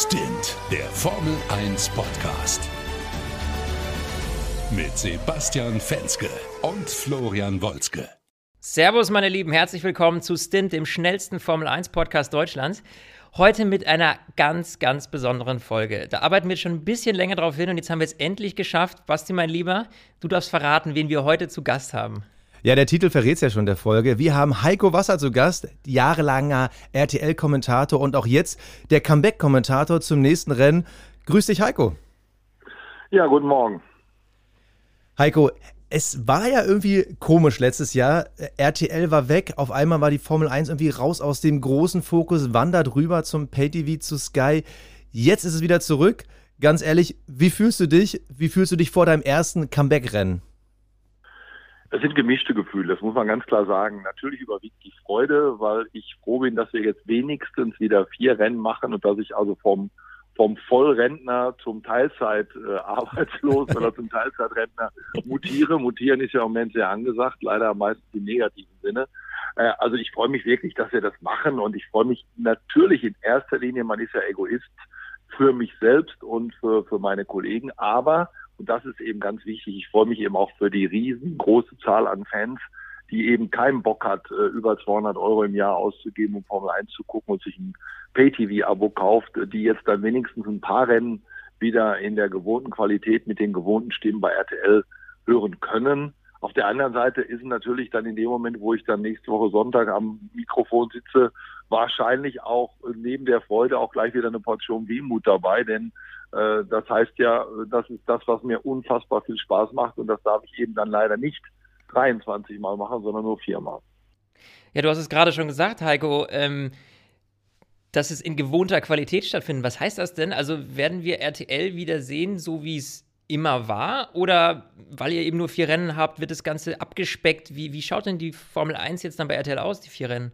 Stint, der Formel 1 Podcast. Mit Sebastian Fenske und Florian Wolzke. Servus, meine Lieben, herzlich willkommen zu Stint, dem schnellsten Formel 1 Podcast Deutschlands. Heute mit einer ganz, ganz besonderen Folge. Da arbeiten wir schon ein bisschen länger drauf hin und jetzt haben wir es endlich geschafft. Basti, mein Lieber, du darfst verraten, wen wir heute zu Gast haben. Ja, der Titel verrät es ja schon der Folge. Wir haben Heiko Wasser zu Gast, jahrelanger RTL-Kommentator und auch jetzt der Comeback-Kommentator zum nächsten Rennen. Grüß dich, Heiko. Ja, guten Morgen. Heiko, es war ja irgendwie komisch letztes Jahr. RTL war weg, auf einmal war die Formel 1 irgendwie raus aus dem großen Fokus, wandert rüber zum Pay-TV zu Sky. Jetzt ist es wieder zurück. Ganz ehrlich, wie fühlst du dich? Wie fühlst du dich vor deinem ersten Comeback-Rennen? Es sind gemischte Gefühle, das muss man ganz klar sagen. Natürlich überwiegt die Freude, weil ich froh bin, dass wir jetzt wenigstens wieder vier Rennen machen und dass ich also vom, vom Vollrentner zum Teilzeit äh, oder zum Teilzeitrentner mutiere. Mutieren ist ja im Moment sehr angesagt, leider meistens im negativen Sinne. Äh, also ich freue mich wirklich, dass wir das machen und ich freue mich natürlich in erster Linie, man ist ja Egoist, für mich selbst und für, für meine Kollegen, aber und das ist eben ganz wichtig. Ich freue mich eben auch für die riesengroße Zahl an Fans, die eben keinen Bock hat, äh, über 200 Euro im Jahr auszugeben, um Formel 1 zu gucken und sich ein Pay-TV-Abo kauft, die jetzt dann wenigstens ein paar Rennen wieder in der gewohnten Qualität mit den gewohnten Stimmen bei RTL hören können. Auf der anderen Seite ist natürlich dann in dem Moment, wo ich dann nächste Woche Sonntag am Mikrofon sitze, wahrscheinlich auch neben der Freude auch gleich wieder eine Portion Wehmut dabei, denn äh, das heißt ja, das ist das, was mir unfassbar viel Spaß macht und das darf ich eben dann leider nicht 23 Mal machen, sondern nur viermal. Ja, du hast es gerade schon gesagt, Heiko, ähm, dass es in gewohnter Qualität stattfindet. Was heißt das denn? Also werden wir RTL wieder sehen, so wie es immer war? Oder weil ihr eben nur vier Rennen habt, wird das Ganze abgespeckt? Wie, wie schaut denn die Formel 1 jetzt dann bei RTL aus, die vier Rennen?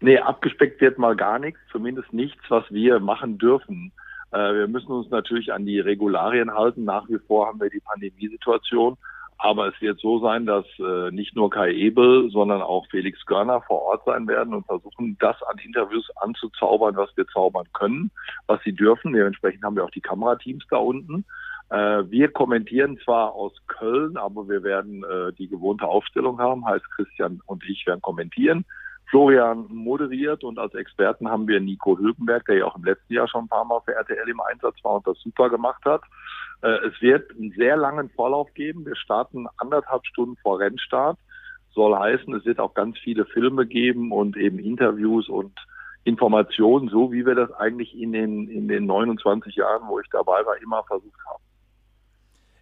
Nee, abgespeckt wird mal gar nichts, zumindest nichts, was wir machen dürfen. Äh, wir müssen uns natürlich an die Regularien halten. Nach wie vor haben wir die Pandemiesituation. Aber es wird so sein, dass äh, nicht nur Kai Ebel, sondern auch Felix Görner vor Ort sein werden und versuchen, das an Interviews anzuzaubern, was wir zaubern können, was sie dürfen. Dementsprechend haben wir auch die Kamerateams da unten. Äh, wir kommentieren zwar aus Köln, aber wir werden äh, die gewohnte Aufstellung haben. Heißt, Christian und ich werden kommentieren. Florian moderiert und als Experten haben wir Nico Hülkenberg, der ja auch im letzten Jahr schon ein paar Mal für RTL im Einsatz war und das super gemacht hat. Äh, es wird einen sehr langen Vorlauf geben. Wir starten anderthalb Stunden vor Rennstart. Soll heißen, es wird auch ganz viele Filme geben und eben Interviews und Informationen, so wie wir das eigentlich in den, in den 29 Jahren, wo ich dabei war, immer versucht haben.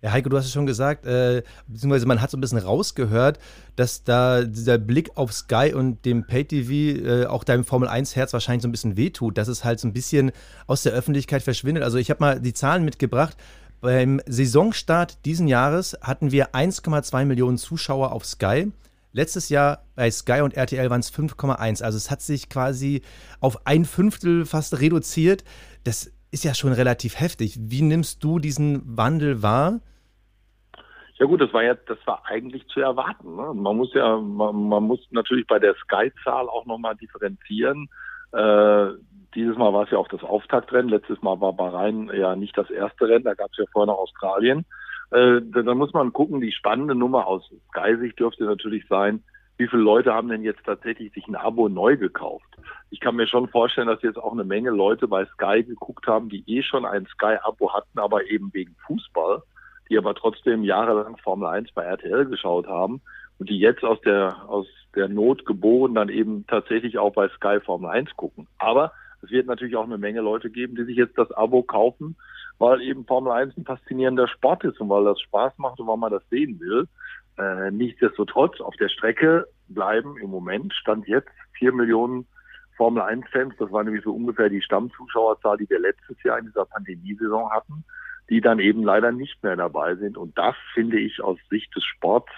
Ja, Heiko, du hast es schon gesagt, äh, beziehungsweise man hat so ein bisschen rausgehört, dass da dieser Blick auf Sky und dem Pay-TV äh, auch deinem Formel-1-Herz wahrscheinlich so ein bisschen wehtut, dass es halt so ein bisschen aus der Öffentlichkeit verschwindet. Also ich habe mal die Zahlen mitgebracht. Beim Saisonstart diesen Jahres hatten wir 1,2 Millionen Zuschauer auf Sky. Letztes Jahr bei Sky und RTL waren es 5,1. Also es hat sich quasi auf ein Fünftel fast reduziert. Das ist ja schon relativ heftig. Wie nimmst du diesen Wandel wahr? Ja gut, das war ja, das war eigentlich zu erwarten. Ne? Man muss ja, man, man muss natürlich bei der Sky-Zahl auch nochmal differenzieren. Äh, dieses Mal war es ja auch das Auftaktrennen. Letztes Mal war Bahrain ja nicht das erste Rennen. Da gab es ja vorher noch Australien. Äh, da muss man gucken. Die spannende Nummer aus Sky-Sicht dürfte natürlich sein, wie viele Leute haben denn jetzt tatsächlich sich ein Abo neu gekauft? Ich kann mir schon vorstellen, dass jetzt auch eine Menge Leute bei Sky geguckt haben, die eh schon ein Sky-Abo hatten, aber eben wegen Fußball die aber trotzdem jahrelang Formel 1 bei RTL geschaut haben und die jetzt aus der, aus der Not geboren dann eben tatsächlich auch bei Sky Formel 1 gucken. Aber es wird natürlich auch eine Menge Leute geben, die sich jetzt das Abo kaufen, weil eben Formel 1 ein faszinierender Sport ist und weil das Spaß macht und weil man das sehen will. Äh, nichtsdestotrotz, auf der Strecke bleiben im Moment, stand jetzt vier Millionen Formel 1 Fans. Das war nämlich so ungefähr die Stammzuschauerzahl, die wir letztes Jahr in dieser Pandemiesaison hatten die dann eben leider nicht mehr dabei sind. Und das finde ich aus Sicht des Sports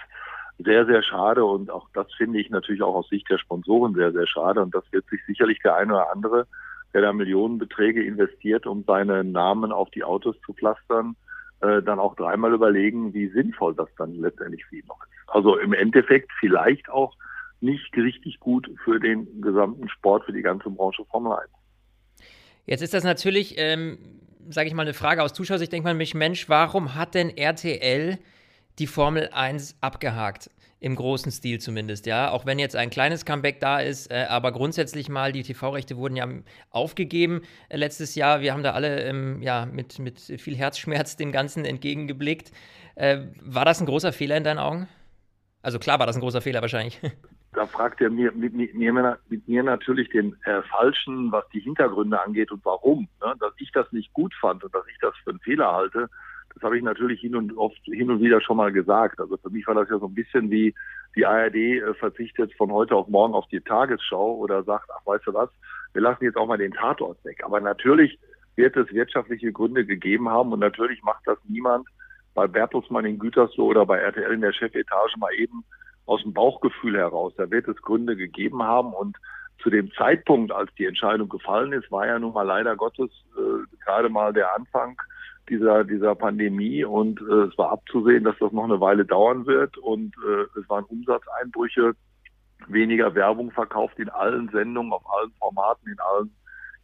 sehr, sehr schade. Und auch das finde ich natürlich auch aus Sicht der Sponsoren sehr, sehr schade. Und das wird sich sicherlich der eine oder andere, der da Millionenbeträge investiert, um seine Namen auf die Autos zu pflastern, äh, dann auch dreimal überlegen, wie sinnvoll das dann letztendlich für ihn noch ist. Also im Endeffekt vielleicht auch nicht richtig gut für den gesamten Sport, für die ganze Branche Formel 1. Jetzt ist das natürlich, ähm, sage ich mal, eine Frage aus Zuschauersicht. Denkt man mich, Mensch, warum hat denn RTL die Formel 1 abgehakt? Im großen Stil zumindest, ja. Auch wenn jetzt ein kleines Comeback da ist, äh, aber grundsätzlich mal, die TV-Rechte wurden ja aufgegeben äh, letztes Jahr. Wir haben da alle ähm, ja, mit, mit viel Herzschmerz dem Ganzen entgegengeblickt. Äh, war das ein großer Fehler in deinen Augen? Also klar war das ein großer Fehler wahrscheinlich. Da fragt er mir, mit, mit, mit mir natürlich den äh, Falschen, was die Hintergründe angeht und warum. Ne? Dass ich das nicht gut fand und dass ich das für einen Fehler halte, das habe ich natürlich hin und oft hin und wieder schon mal gesagt. Also für mich war das ja so ein bisschen wie die ARD äh, verzichtet von heute auf morgen auf die Tagesschau oder sagt, ach weißt du was, wir lassen jetzt auch mal den Tatort weg. Aber natürlich wird es wirtschaftliche Gründe gegeben haben und natürlich macht das niemand bei Bertelsmann in Gütersloh oder bei RTL in der Chefetage mal eben aus dem Bauchgefühl heraus. Da wird es Gründe gegeben haben und zu dem Zeitpunkt, als die Entscheidung gefallen ist, war ja nun mal leider Gottes äh, gerade mal der Anfang dieser, dieser Pandemie und äh, es war abzusehen, dass das noch eine Weile dauern wird und äh, es waren Umsatzeinbrüche, weniger Werbung verkauft in allen Sendungen, auf allen Formaten, in allen,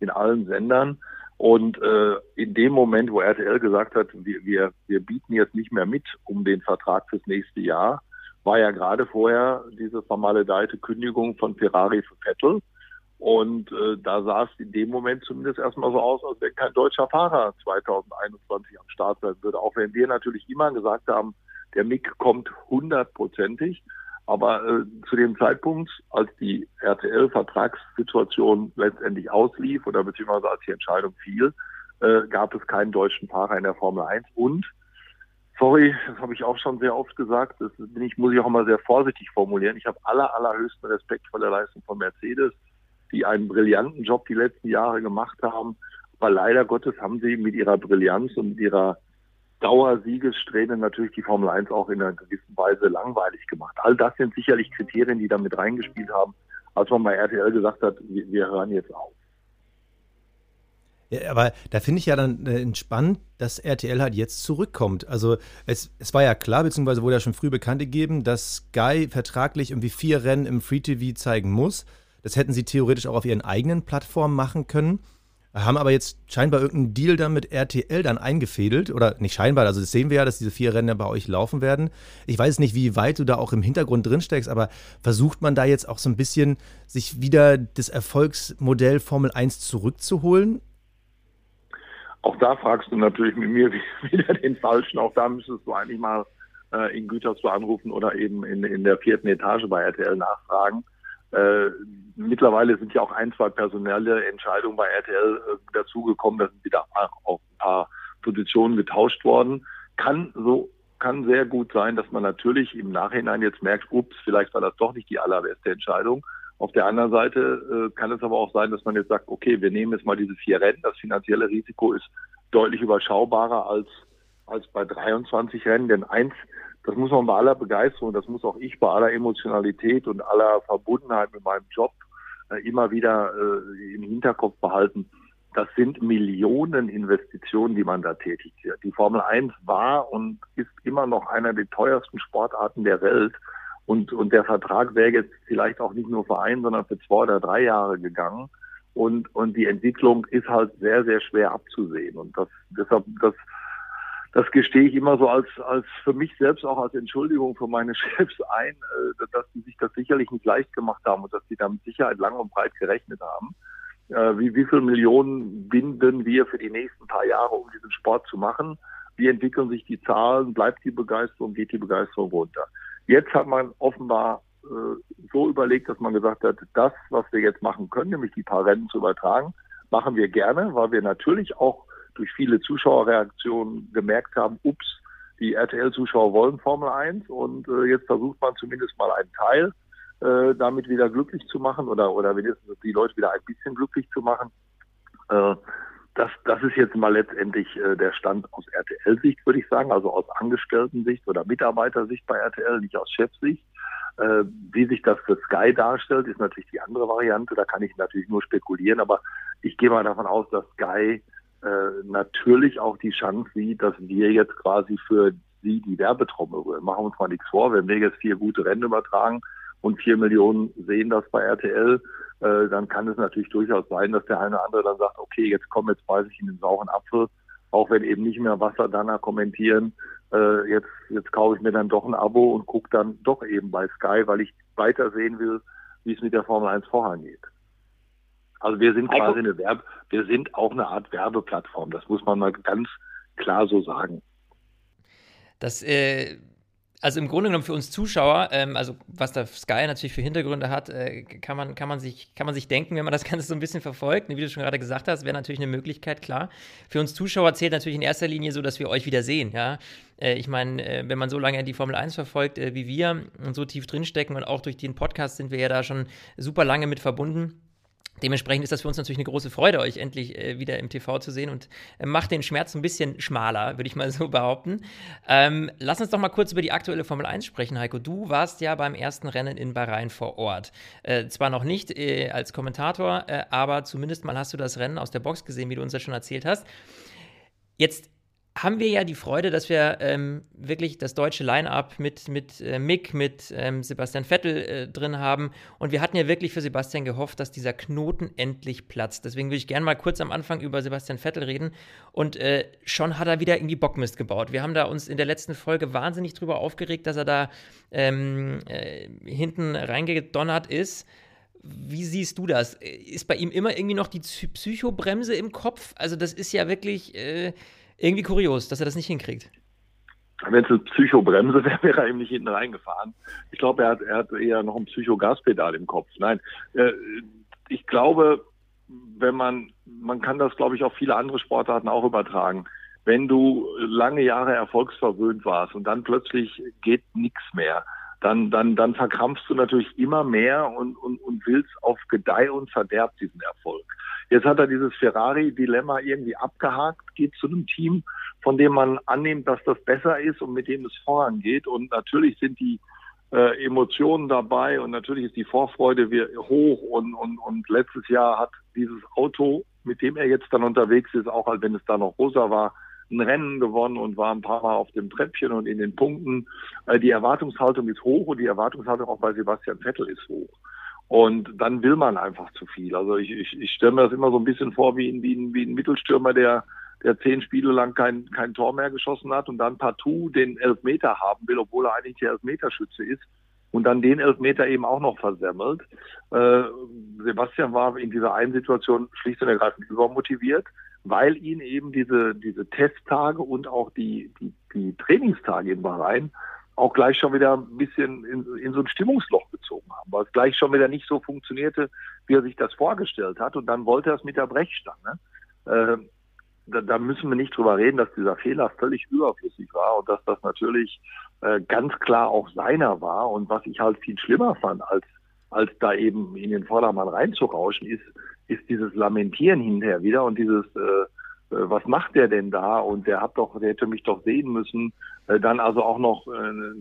in allen Sendern. Und äh, in dem Moment, wo RTL gesagt hat, wir, wir, wir bieten jetzt nicht mehr mit um den Vertrag fürs nächste Jahr, war ja gerade vorher diese vermaledeite Kündigung von Ferrari für Vettel. Und äh, da sah es in dem Moment zumindest erstmal so aus, als wenn kein deutscher Fahrer 2021 am Start sein würde. Auch wenn wir natürlich immer gesagt haben, der Mick kommt hundertprozentig. Aber äh, zu dem Zeitpunkt, als die RTL-Vertragssituation letztendlich auslief oder beziehungsweise als die Entscheidung fiel, äh, gab es keinen deutschen Fahrer in der Formel 1. Und, sorry, das habe ich auch schon sehr oft gesagt, das bin ich, muss ich auch mal sehr vorsichtig formulieren. Ich habe aller, allerhöchsten Respekt vor der Leistung von Mercedes die einen brillanten Job die letzten Jahre gemacht haben. Aber leider Gottes haben sie mit ihrer Brillanz und ihrer Dauersiegessträhne natürlich die Formel 1 auch in einer gewissen Weise langweilig gemacht. All das sind sicherlich Kriterien, die damit reingespielt haben, als man bei RTL gesagt hat, wir, wir hören jetzt auf. Ja, aber da finde ich ja dann äh, entspannt, dass RTL halt jetzt zurückkommt. Also es, es war ja klar, beziehungsweise wurde ja schon früh bekannt gegeben, dass Sky vertraglich irgendwie vier Rennen im Free TV zeigen muss. Das hätten sie theoretisch auch auf ihren eigenen Plattformen machen können. Haben aber jetzt scheinbar irgendeinen Deal dann mit RTL dann eingefädelt. Oder nicht scheinbar, also das sehen wir ja, dass diese vier Rennen ja bei euch laufen werden. Ich weiß nicht, wie weit du da auch im Hintergrund drin steckst, aber versucht man da jetzt auch so ein bisschen, sich wieder das Erfolgsmodell Formel 1 zurückzuholen? Auch da fragst du natürlich mit mir wieder den Falschen. Auch da müsstest du eigentlich mal äh, in Gütersloh anrufen oder eben in, in der vierten Etage bei RTL nachfragen. Äh, mittlerweile sind ja auch ein, zwei personelle Entscheidungen bei RTL äh, dazugekommen. Da sind wieder auch ein paar Positionen getauscht worden. Kann so, kann sehr gut sein, dass man natürlich im Nachhinein jetzt merkt, ups, vielleicht war das doch nicht die allerbeste Entscheidung. Auf der anderen Seite äh, kann es aber auch sein, dass man jetzt sagt, okay, wir nehmen jetzt mal diese vier Rennen. Das finanzielle Risiko ist deutlich überschaubarer als, als bei 23 Rennen, denn eins das muss man bei aller Begeisterung, das muss auch ich bei aller Emotionalität und aller Verbundenheit mit meinem Job äh, immer wieder äh, im Hinterkopf behalten. Das sind Millionen Investitionen, die man da tätigt. Die Formel 1 war und ist immer noch einer der teuersten Sportarten der Welt. Und, und der Vertrag wäre jetzt vielleicht auch nicht nur für ein, sondern für zwei oder drei Jahre gegangen. Und, und die Entwicklung ist halt sehr, sehr schwer abzusehen. Und das, deshalb, das, das gestehe ich immer so als, als für mich selbst auch als Entschuldigung für meine Chefs ein, äh, dass sie sich das sicherlich nicht leicht gemacht haben und dass sie da mit Sicherheit lang und breit gerechnet haben. Äh, wie, wie viel Millionen binden wir für die nächsten paar Jahre, um diesen Sport zu machen? Wie entwickeln sich die Zahlen? Bleibt die Begeisterung? Geht die Begeisterung runter? Jetzt hat man offenbar äh, so überlegt, dass man gesagt hat, das, was wir jetzt machen können, nämlich die paar Rennen zu übertragen, machen wir gerne, weil wir natürlich auch durch viele Zuschauerreaktionen gemerkt haben, ups, die RTL-Zuschauer wollen Formel 1 und äh, jetzt versucht man zumindest mal einen Teil äh, damit wieder glücklich zu machen oder, oder wenigstens die Leute wieder ein bisschen glücklich zu machen. Das, das ist jetzt mal letztendlich äh, der Stand aus RTL-Sicht, würde ich sagen, also aus Angestellten-Sicht oder Mitarbeitersicht bei RTL, nicht aus Chefsicht. Äh, wie sich das für Sky darstellt, ist natürlich die andere Variante. Da kann ich natürlich nur spekulieren, aber ich gehe mal davon aus, dass Sky äh, natürlich auch die Chance sieht, dass wir jetzt quasi für sie die Werbetrommel rühren. Machen wir uns mal nichts vor, wenn wir jetzt vier gute Rennen übertragen und vier Millionen sehen das bei RTL, äh, dann kann es natürlich durchaus sein, dass der eine oder andere dann sagt, okay, jetzt komm, jetzt beiße ich in den sauren Apfel, auch wenn eben nicht mehr Wasser danach kommentieren, äh, jetzt, jetzt kaufe ich mir dann doch ein Abo und gucke dann doch eben bei Sky, weil ich weiter sehen will, wie es mit der Formel 1 vorangeht. Also wir sind quasi eine Werbe, wir sind auch eine Art Werbeplattform. Das muss man mal ganz klar so sagen. Das äh, also im Grunde genommen für uns Zuschauer, ähm, also was da Sky natürlich für Hintergründe hat, äh, kann, man, kann, man sich, kann man sich denken, wenn man das Ganze so ein bisschen verfolgt. Wie du schon gerade gesagt hast, wäre natürlich eine Möglichkeit, klar. Für uns Zuschauer zählt natürlich in erster Linie so, dass wir euch wieder sehen. Ja? Äh, ich meine, äh, wenn man so lange die Formel 1 verfolgt äh, wie wir und so tief drinstecken und auch durch den Podcast sind wir ja da schon super lange mit verbunden Dementsprechend ist das für uns natürlich eine große Freude, euch endlich äh, wieder im TV zu sehen und äh, macht den Schmerz ein bisschen schmaler, würde ich mal so behaupten. Ähm, lass uns doch mal kurz über die aktuelle Formel 1 sprechen, Heiko. Du warst ja beim ersten Rennen in Bahrain vor Ort. Äh, zwar noch nicht äh, als Kommentator, äh, aber zumindest mal hast du das Rennen aus der Box gesehen, wie du uns das schon erzählt hast. Jetzt haben wir ja die Freude, dass wir ähm, wirklich das deutsche Line-up mit, mit äh, Mick, mit ähm, Sebastian Vettel äh, drin haben. Und wir hatten ja wirklich für Sebastian gehofft, dass dieser Knoten endlich platzt. Deswegen würde ich gerne mal kurz am Anfang über Sebastian Vettel reden. Und äh, schon hat er wieder irgendwie Bockmist gebaut. Wir haben da uns in der letzten Folge wahnsinnig drüber aufgeregt, dass er da ähm, äh, hinten reingedonnert ist. Wie siehst du das? Ist bei ihm immer irgendwie noch die Psychobremse im Kopf? Also, das ist ja wirklich äh, irgendwie kurios, dass er das nicht hinkriegt. Wenn es eine Psychobremse wäre, wäre er eben nicht hinten reingefahren. Ich glaube, er hat, er hat eher noch ein Psychogaspedal im Kopf. Nein, äh, ich glaube, wenn man, man kann das, glaube ich, auf viele andere Sportarten auch übertragen. Wenn du lange Jahre erfolgsverwöhnt warst und dann plötzlich geht nichts mehr, dann, dann, dann verkrampfst du natürlich immer mehr und, und, und willst auf Gedeih und Verderb diesen Erfolg. Jetzt hat er dieses Ferrari-Dilemma irgendwie abgehakt, geht zu einem Team, von dem man annimmt, dass das besser ist und mit dem es vorangeht. Und natürlich sind die äh, Emotionen dabei und natürlich ist die Vorfreude hoch und, und, und letztes Jahr hat dieses Auto, mit dem er jetzt dann unterwegs ist, auch wenn es da noch rosa war, ein Rennen gewonnen und war ein paar Mal auf dem Treppchen und in den Punkten. Äh, die Erwartungshaltung ist hoch und die Erwartungshaltung auch bei Sebastian Vettel ist hoch. Und dann will man einfach zu viel. Also ich, ich, ich stelle mir das immer so ein bisschen vor wie ein, wie wie ein Mittelstürmer, der, der zehn Spiele lang kein, kein Tor mehr geschossen hat und dann partout den Elfmeter haben will, obwohl er eigentlich der Elfmeterschütze ist und dann den Elfmeter eben auch noch versemmelt. Äh, Sebastian war in dieser einen Situation schlicht und ergreifend übermotiviert, weil ihn eben diese, diese Testtage und auch die, die, die Trainingstage in Bahrain auch gleich schon wieder ein bisschen in, in, so ein Stimmungsloch gezogen haben, weil es gleich schon wieder nicht so funktionierte, wie er sich das vorgestellt hat. Und dann wollte er es mit der Brechstange. Äh, da, da, müssen wir nicht drüber reden, dass dieser Fehler völlig überflüssig war und dass das natürlich äh, ganz klar auch seiner war. Und was ich halt viel schlimmer fand, als, als da eben in den Vordermann reinzurauschen, ist, ist dieses Lamentieren hinterher wieder und dieses äh, äh, was macht der denn da? Und der hat doch, der hätte mich doch sehen müssen. Äh, dann also auch noch äh,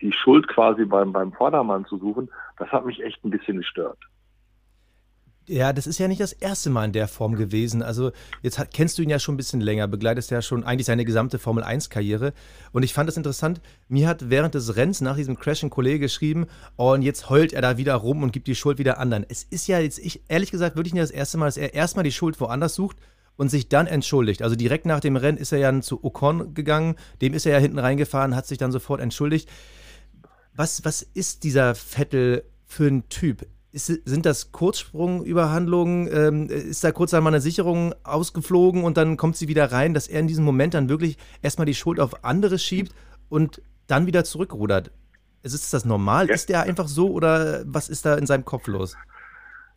die Schuld quasi beim, beim Vordermann zu suchen, das hat mich echt ein bisschen gestört. Ja, das ist ja nicht das erste Mal in der Form gewesen. Also jetzt hat, kennst du ihn ja schon ein bisschen länger, begleitest ja schon eigentlich seine gesamte Formel 1-Karriere. Und ich fand das interessant. Mir hat während des Rennens nach diesem Crash ein Kollege geschrieben, oh, und jetzt heult er da wieder rum und gibt die Schuld wieder anderen. Es ist ja jetzt, ich, ehrlich gesagt, wirklich nicht das erste Mal, dass er erstmal die Schuld woanders sucht und sich dann entschuldigt. Also direkt nach dem Rennen ist er ja zu Ocon gegangen, dem ist er ja hinten reingefahren, hat sich dann sofort entschuldigt. Was, was ist dieser Vettel für ein Typ? Ist, sind das Kurzsprungüberhandlungen? Ähm, ist da kurz einmal eine Sicherung ausgeflogen und dann kommt sie wieder rein, dass er in diesem Moment dann wirklich erstmal die Schuld auf andere schiebt und dann wieder zurückrudert? Ist das normal? Ja. Ist der einfach so oder was ist da in seinem Kopf los?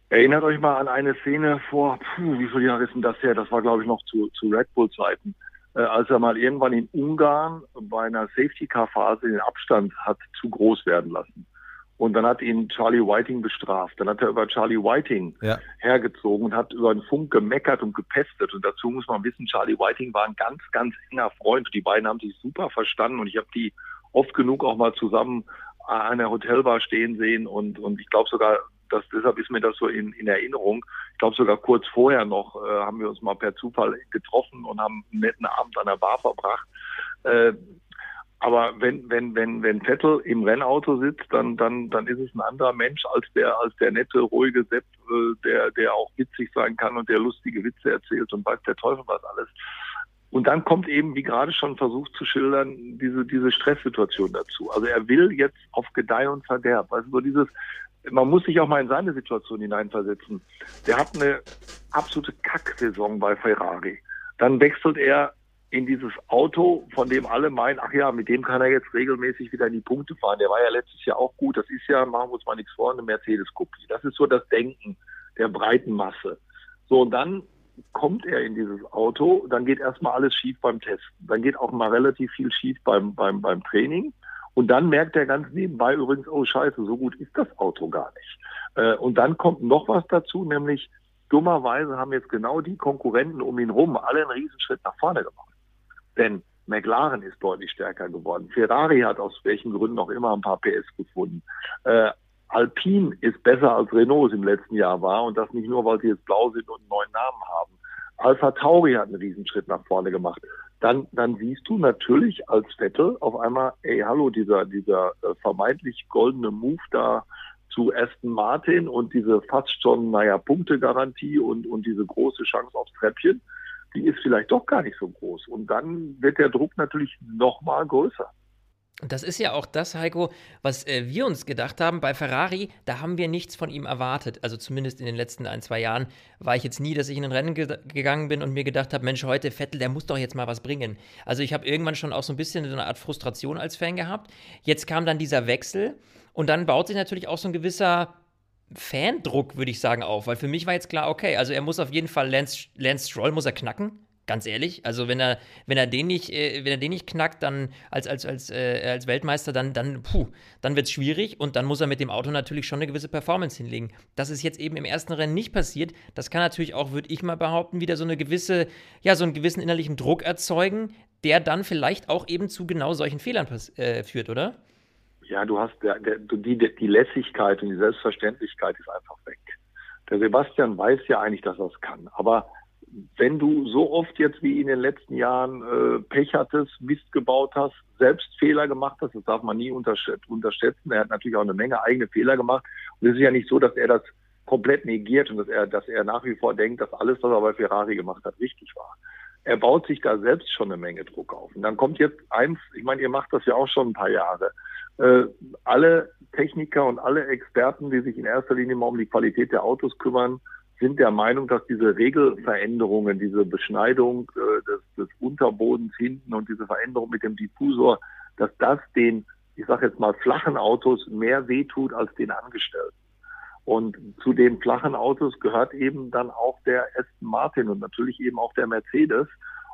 Erinnert euch mal an eine Szene vor, puh, wie viele Jahre ist denn das her? Das war, glaube ich, noch zu, zu Red Bull-Zeiten. Äh, als er mal irgendwann in Ungarn bei einer Safety-Car-Phase den Abstand hat zu groß werden lassen. Und dann hat ihn Charlie Whiting bestraft. Dann hat er über Charlie Whiting ja. hergezogen und hat über den Funk gemeckert und gepestet. Und dazu muss man wissen, Charlie Whiting war ein ganz, ganz enger Freund. Die beiden haben sich super verstanden und ich habe die oft genug auch mal zusammen an der Hotelbar stehen sehen und, und ich glaube sogar das, deshalb ist mir das so in, in Erinnerung. Ich glaube sogar kurz vorher noch äh, haben wir uns mal per Zufall getroffen und haben einen netten Abend an der Bar verbracht. Äh, aber wenn, wenn, wenn, wenn Vettel im Rennauto sitzt, dann, dann, dann ist es ein anderer Mensch als der, als der nette, ruhige Sepp, äh, der, der auch witzig sein kann und der lustige Witze erzählt und weiß der Teufel was alles. Und dann kommt eben, wie gerade schon versucht zu schildern, diese, diese Stresssituation dazu. Also er will jetzt auf Gedeih und Verderb. Also so dieses, man muss sich auch mal in seine Situation hineinversetzen. Der hat eine absolute Kacksaison bei Ferrari. Dann wechselt er in dieses Auto, von dem alle meinen, ach ja, mit dem kann er jetzt regelmäßig wieder in die Punkte fahren. Der war ja letztes Jahr auch gut. Das ist ja, machen wir uns mal nichts vor, eine Mercedes-Kopie. Das ist so das Denken der breiten Masse. So, und dann kommt er in dieses Auto, dann geht erstmal alles schief beim Testen. Dann geht auch mal relativ viel schief beim, beim, beim Training. Und dann merkt er ganz nebenbei übrigens, oh scheiße, so gut ist das Auto gar nicht. Äh, und dann kommt noch was dazu, nämlich dummerweise haben jetzt genau die Konkurrenten um ihn rum alle einen Riesenschritt nach vorne gemacht. Denn McLaren ist deutlich stärker geworden. Ferrari hat aus welchen Gründen auch immer ein paar PS gefunden. Äh, Alpine ist besser als Renault im letzten Jahr war und das nicht nur, weil sie jetzt blau sind und einen neuen Namen haben. Alpha Tauri hat einen Riesenschritt nach vorne gemacht. Dann, dann siehst du natürlich als Vettel auf einmal, ey, hallo, dieser, dieser äh, vermeintlich goldene Move da zu Aston Martin und diese fast schon, naja, Punktegarantie und, und diese große Chance aufs Treppchen, die ist vielleicht doch gar nicht so groß. Und dann wird der Druck natürlich noch mal größer. Das ist ja auch das, Heiko, was äh, wir uns gedacht haben. Bei Ferrari, da haben wir nichts von ihm erwartet. Also zumindest in den letzten ein, zwei Jahren war ich jetzt nie, dass ich in ein Rennen ge gegangen bin und mir gedacht habe, Mensch, heute Vettel, der muss doch jetzt mal was bringen. Also ich habe irgendwann schon auch so ein bisschen eine Art Frustration als Fan gehabt. Jetzt kam dann dieser Wechsel und dann baut sich natürlich auch so ein gewisser Fandruck, würde ich sagen, auf. Weil für mich war jetzt klar, okay, also er muss auf jeden Fall Lance, Lance Stroll muss er knacken. Ganz ehrlich, also wenn er, wenn er den nicht, äh, wenn er den nicht knackt, dann als, als, als, äh, als Weltmeister, dann, dann, puh, dann wird es schwierig und dann muss er mit dem Auto natürlich schon eine gewisse Performance hinlegen. Das ist jetzt eben im ersten Rennen nicht passiert. Das kann natürlich auch, würde ich mal behaupten, wieder so eine gewisse, ja, so einen gewissen innerlichen Druck erzeugen, der dann vielleicht auch eben zu genau solchen Fehlern äh, führt, oder? Ja, du hast der, der, die, die Lässigkeit und die Selbstverständlichkeit ist einfach weg. Der Sebastian weiß ja eigentlich, dass er es kann, aber wenn du so oft jetzt wie in den letzten Jahren äh, Pech hattest, Mist gebaut hast, selbst Fehler gemacht hast, das darf man nie unterschätzen. Er hat natürlich auch eine Menge eigene Fehler gemacht. Und es ist ja nicht so, dass er das komplett negiert und dass er, dass er nach wie vor denkt, dass alles, was er bei Ferrari gemacht hat, richtig war. Er baut sich da selbst schon eine Menge Druck auf. Und dann kommt jetzt eins, ich meine, ihr macht das ja auch schon ein paar Jahre. Äh, alle Techniker und alle Experten, die sich in erster Linie mal um die Qualität der Autos kümmern, sind der Meinung, dass diese Regelveränderungen, diese Beschneidung äh, des, des Unterbodens hinten und diese Veränderung mit dem Diffusor, dass das den, ich sage jetzt mal, flachen Autos mehr wehtut als den Angestellten. Und zu den flachen Autos gehört eben dann auch der Aston Martin und natürlich eben auch der Mercedes.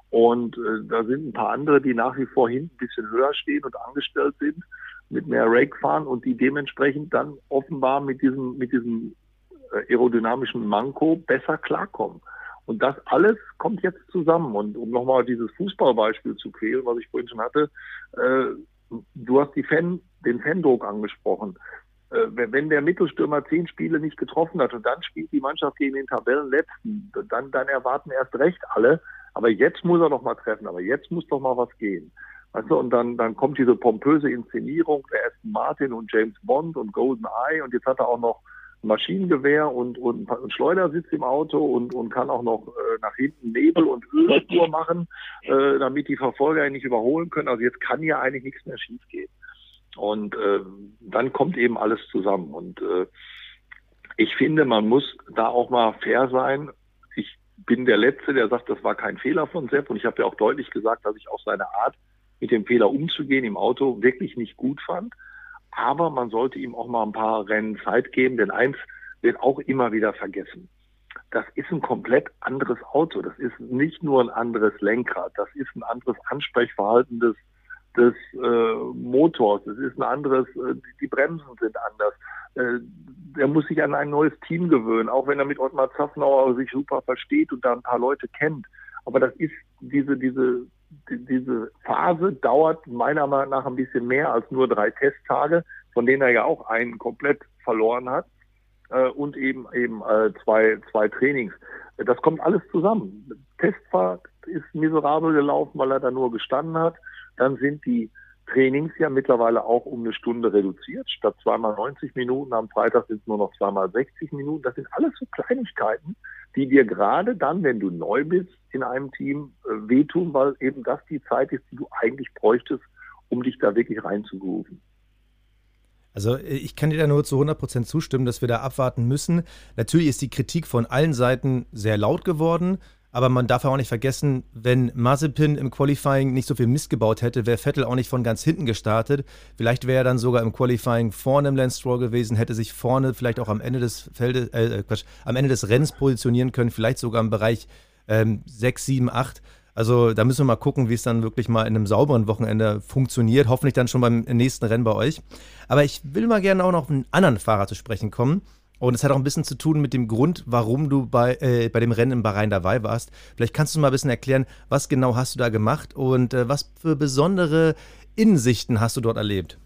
Und äh, da sind ein paar andere, die nach wie vor hinten ein bisschen höher stehen und angestellt sind, mit mehr Rake fahren und die dementsprechend dann offenbar mit diesem, mit diesem äh, aerodynamischen Manko besser klarkommen. Und das alles kommt jetzt zusammen. Und um nochmal dieses Fußballbeispiel zu quälen, was ich vorhin schon hatte, äh, du hast die Fan, den Fandruck angesprochen. Äh, wenn der Mittelstürmer zehn Spiele nicht getroffen hat und dann spielt die Mannschaft gegen den Tabellenletzten, dann, dann erwarten erst recht alle, aber jetzt muss er doch mal treffen, aber jetzt muss doch mal was gehen. Weißt du, und dann, dann kommt diese pompöse Inszenierung der Aston Martin und James Bond und Golden Eye und jetzt hat er auch noch Maschinengewehr und, und, und Schleudersitz im Auto und, und kann auch noch äh, nach hinten Nebel- und Ölspur machen, äh, damit die Verfolger ihn nicht überholen können. Also jetzt kann ja eigentlich nichts mehr schiefgehen. Und äh, dann kommt eben alles zusammen. Und äh, ich finde, man muss da auch mal fair sein. Ich bin der Letzte, der sagt, das war kein Fehler von Sepp. Und ich habe ja auch deutlich gesagt, dass ich auch seine Art, mit dem Fehler umzugehen im Auto, wirklich nicht gut fand. Aber man sollte ihm auch mal ein paar Rennen Zeit geben, denn eins wird auch immer wieder vergessen. Das ist ein komplett anderes Auto. Das ist nicht nur ein anderes Lenkrad. Das ist ein anderes Ansprechverhalten des, des äh, Motors. Es ist ein anderes, äh, die Bremsen sind anders. Äh, er muss sich an ein neues Team gewöhnen, auch wenn er mit Ottmar Zaffnauer sich super versteht und da ein paar Leute kennt. Aber das ist diese, diese diese Phase dauert meiner Meinung nach ein bisschen mehr als nur drei Testtage, von denen er ja auch einen komplett verloren hat äh, und eben eben äh, zwei zwei Trainings. Das kommt alles zusammen. Testfahrt ist miserabel gelaufen, weil er da nur gestanden hat. Dann sind die Trainings ja mittlerweile auch um eine Stunde reduziert. Statt zweimal 90 Minuten am Freitag sind es nur noch zweimal 60 Minuten. Das sind alles so Kleinigkeiten, die dir gerade dann, wenn du neu bist in einem Team, äh, wehtun, weil eben das die Zeit ist, die du eigentlich bräuchtest, um dich da wirklich reinzugrooven. Also äh, ich kann dir da nur zu 100% zustimmen, dass wir da abwarten müssen. Natürlich ist die Kritik von allen Seiten sehr laut geworden. Aber man darf auch nicht vergessen, wenn Mazepin im Qualifying nicht so viel Mist gebaut hätte, wäre Vettel auch nicht von ganz hinten gestartet. Vielleicht wäre er dann sogar im Qualifying vorne im Lance Stroll gewesen, hätte sich vorne vielleicht auch am Ende des Feldes, äh, Quatsch, am Ende des Rennens positionieren können, vielleicht sogar im Bereich ähm, 6, 7, 8. Also da müssen wir mal gucken, wie es dann wirklich mal in einem sauberen Wochenende funktioniert. Hoffentlich dann schon beim nächsten Rennen bei euch. Aber ich will mal gerne auch noch auf einen anderen Fahrer zu sprechen kommen. Und es hat auch ein bisschen zu tun mit dem Grund, warum du bei, äh, bei dem Rennen in Bahrain dabei warst. Vielleicht kannst du mal ein bisschen erklären, was genau hast du da gemacht und äh, was für besondere Innensichten hast du dort erlebt?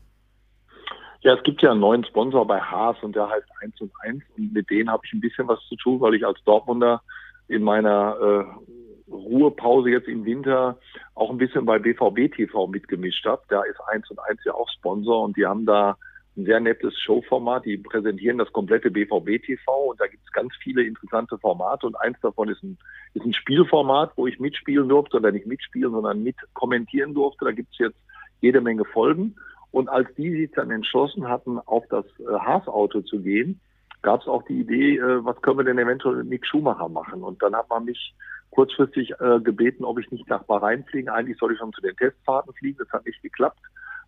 Ja, es gibt ja einen neuen Sponsor bei Haas und der heißt 1 und 1 und mit denen habe ich ein bisschen was zu tun, weil ich als Dortmunder in meiner äh, Ruhepause jetzt im Winter auch ein bisschen bei BVB TV mitgemischt habe. Da ist 1 und 1 ja auch Sponsor und die haben da ein sehr nettes Showformat. Die präsentieren das komplette BVB TV und da gibt es ganz viele interessante Formate und eins davon ist ein, ist ein Spielformat, wo ich mitspielen durfte oder nicht mitspielen, sondern mit kommentieren durfte. Da gibt es jetzt jede Menge Folgen. Und als die sich dann entschlossen hatten, auf das äh, Haas-Auto zu gehen, gab es auch die Idee, äh, was können wir denn eventuell mit Mick Schumacher machen? Und dann hat man mich kurzfristig äh, gebeten, ob ich nicht nach Bahrain fliegen. Eigentlich soll ich schon zu den Testfahrten fliegen. Das hat nicht geklappt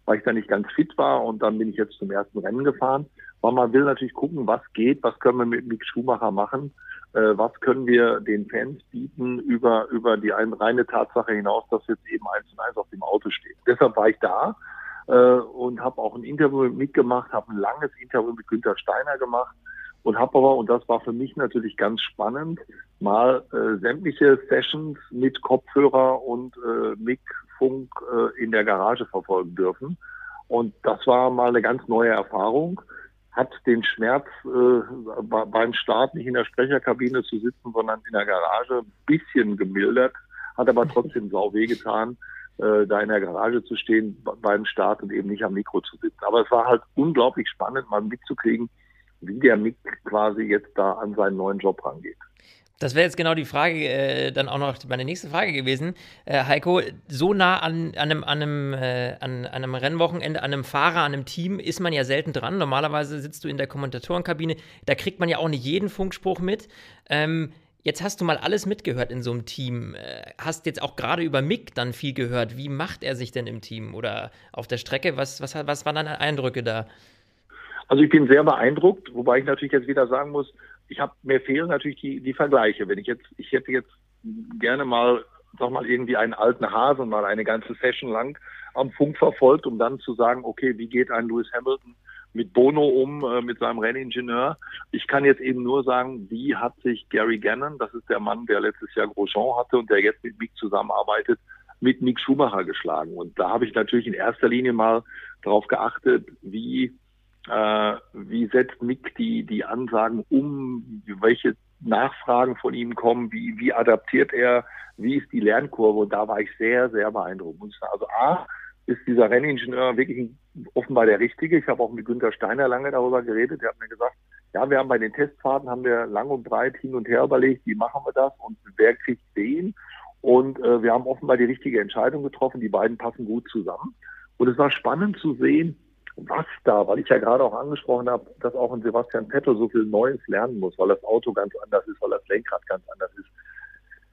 weil ich da nicht ganz fit war und dann bin ich jetzt zum ersten Rennen gefahren. Weil man will natürlich gucken, was geht, was können wir mit Mick Schumacher machen, äh, was können wir den Fans bieten über, über die eine, reine Tatsache hinaus, dass jetzt eben eins und eins auf dem Auto steht. Deshalb war ich da äh, und habe auch ein Interview mitgemacht, habe ein langes Interview mit Günter Steiner gemacht und habe aber, und das war für mich natürlich ganz spannend, mal äh, sämtliche Sessions mit Kopfhörer und äh, Mic Funk äh, in der Garage verfolgen dürfen. Und das war mal eine ganz neue Erfahrung. Hat den Schmerz äh, beim Start nicht in der Sprecherkabine zu sitzen, sondern in der Garage ein bisschen gemildert, hat aber trotzdem sau wehgetan, äh, da in der Garage zu stehen beim Start und eben nicht am Mikro zu sitzen. Aber es war halt unglaublich spannend, mal mitzukriegen, wie der Mick quasi jetzt da an seinen neuen Job rangeht. Das wäre jetzt genau die Frage, äh, dann auch noch meine nächste Frage gewesen. Äh, Heiko, so nah an, an, einem, an, einem, äh, an, einem Rennwochenende, an einem Fahrer, an einem Team ist man ja selten dran. Normalerweise sitzt du in der Kommentatorenkabine, da kriegt man ja auch nicht jeden Funkspruch mit. Ähm, jetzt hast du mal alles mitgehört in so einem Team. Äh, hast jetzt auch gerade über Mick dann viel gehört. Wie macht er sich denn im Team oder auf der Strecke? Was, was, was waren deine Eindrücke da? Also ich bin sehr beeindruckt, wobei ich natürlich jetzt wieder sagen muss, ich habe mir fehlen natürlich die, die Vergleiche. Wenn ich jetzt, ich hätte jetzt gerne mal, sag mal, irgendwie einen alten Hasen mal eine ganze Session lang am Funk verfolgt, um dann zu sagen, okay, wie geht ein Lewis Hamilton mit Bono um, äh, mit seinem Renningenieur. Ich kann jetzt eben nur sagen, wie hat sich Gary Gannon, das ist der Mann, der letztes Jahr Grosjean hatte und der jetzt mit Mick zusammenarbeitet, mit Mick Schumacher geschlagen. Und da habe ich natürlich in erster Linie mal darauf geachtet, wie wie setzt Mick die, die Ansagen um, welche Nachfragen von ihm kommen, wie, wie adaptiert er, wie ist die Lernkurve und da war ich sehr, sehr beeindruckt. Also A, ist dieser Renningenieur wirklich offenbar der Richtige. Ich habe auch mit Günter Steiner lange darüber geredet. Der hat mir gesagt, ja, wir haben bei den Testfahrten haben wir lang und breit hin und her überlegt, wie machen wir das und wer kriegt wen. Und äh, wir haben offenbar die richtige Entscheidung getroffen. Die beiden passen gut zusammen. Und es war spannend zu sehen, was da, weil ich ja gerade auch angesprochen habe, dass auch ein Sebastian Vettel so viel Neues lernen muss, weil das Auto ganz anders ist, weil das Lenkrad ganz anders ist.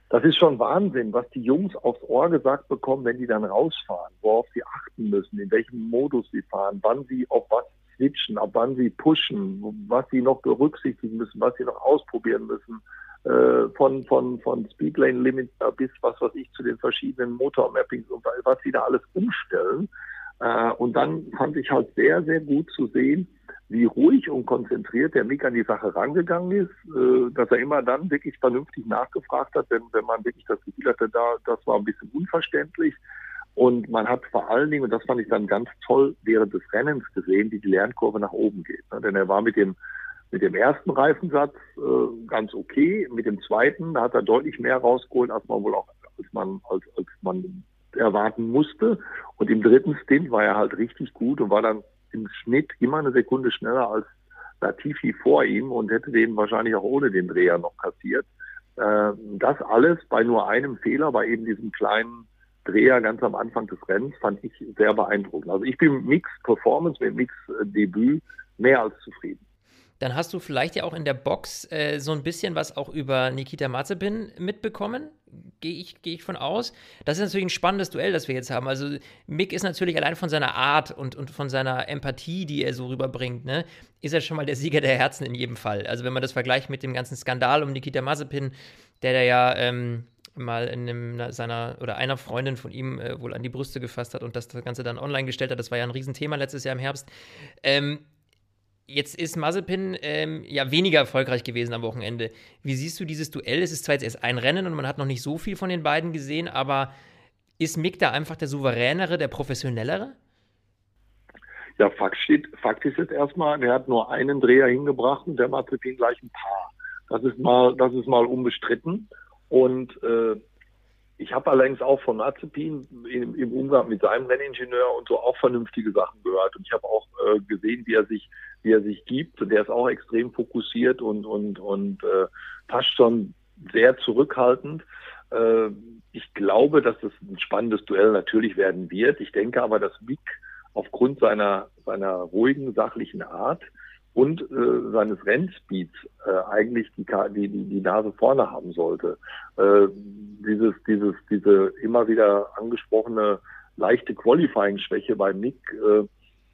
Das ist schon Wahnsinn, was die Jungs aufs Ohr gesagt bekommen, wenn die dann rausfahren, worauf sie achten müssen, in welchem Modus sie fahren, wann sie auf was switchen, ab wann sie pushen, was sie noch berücksichtigen müssen, was sie noch ausprobieren müssen, äh, von, von, von Speedlane Limit bis was weiß ich zu den verschiedenen Motormappings und was sie da alles umstellen. Äh, und dann fand ich halt sehr, sehr gut zu sehen, wie ruhig und konzentriert der Mick an die Sache rangegangen ist, äh, dass er immer dann wirklich vernünftig nachgefragt hat, wenn, wenn man wirklich das Gefühl hatte, da, das war ein bisschen unverständlich. Und man hat vor allen Dingen, und das fand ich dann ganz toll, während des Rennens gesehen, wie die Lernkurve nach oben geht. Ne? Denn er war mit dem, mit dem ersten Reifensatz äh, ganz okay. Mit dem zweiten, da hat er deutlich mehr rausgeholt, als man wohl auch, als man, als, als man erwarten musste. Und im dritten Stint war er halt richtig gut und war dann im Schnitt immer eine Sekunde schneller als Latifi vor ihm und hätte den wahrscheinlich auch ohne den Dreher noch kassiert. Äh, das alles bei nur einem Fehler, bei eben diesem kleinen Dreher ganz am Anfang des Rennens, fand ich sehr beeindruckend. Also ich bin mit Mix Performance, mit Mix Debüt mehr als zufrieden dann hast du vielleicht ja auch in der Box äh, so ein bisschen was auch über Nikita Mazepin mitbekommen. Gehe ich, geh ich von aus. Das ist natürlich ein spannendes Duell, das wir jetzt haben. Also, Mick ist natürlich allein von seiner Art und, und von seiner Empathie, die er so rüberbringt, ne, ist er schon mal der Sieger der Herzen in jedem Fall. Also, wenn man das vergleicht mit dem ganzen Skandal um Nikita Mazepin, der da ja. Ähm, mal in einem, seiner oder einer Freundin von ihm äh, wohl an die Brüste gefasst hat und das Ganze dann online gestellt hat. Das war ja ein Riesenthema letztes Jahr im Herbst. Ähm, Jetzt ist Mazepin ähm, ja weniger erfolgreich gewesen am Wochenende. Wie siehst du dieses Duell? Es ist zwar jetzt erst ein Rennen und man hat noch nicht so viel von den beiden gesehen, aber ist Mick da einfach der souveränere, der professionellere? Ja, Fakt, steht, Fakt ist jetzt erstmal, er hat nur einen Dreher hingebracht und der Mazepin gleich ein paar. Das ist mal, das ist mal unbestritten. Und äh, ich habe allerdings auch von Mazepin im, im, Umgang mit seinem Renningenieur und so auch vernünftige Sachen gehört. Und ich habe auch äh, gesehen, wie er sich, wie er sich gibt. Der ist auch extrem fokussiert und und und äh, fast schon sehr zurückhaltend. Äh, ich glaube, dass es ein spannendes Duell natürlich werden wird. Ich denke aber, dass Mick aufgrund seiner seiner ruhigen, sachlichen Art und äh, seines Rennspeeds äh, eigentlich die, die, die, die Nase vorne haben sollte. Äh, dieses, dieses, diese immer wieder angesprochene leichte Qualifying-Schwäche bei Mick, äh,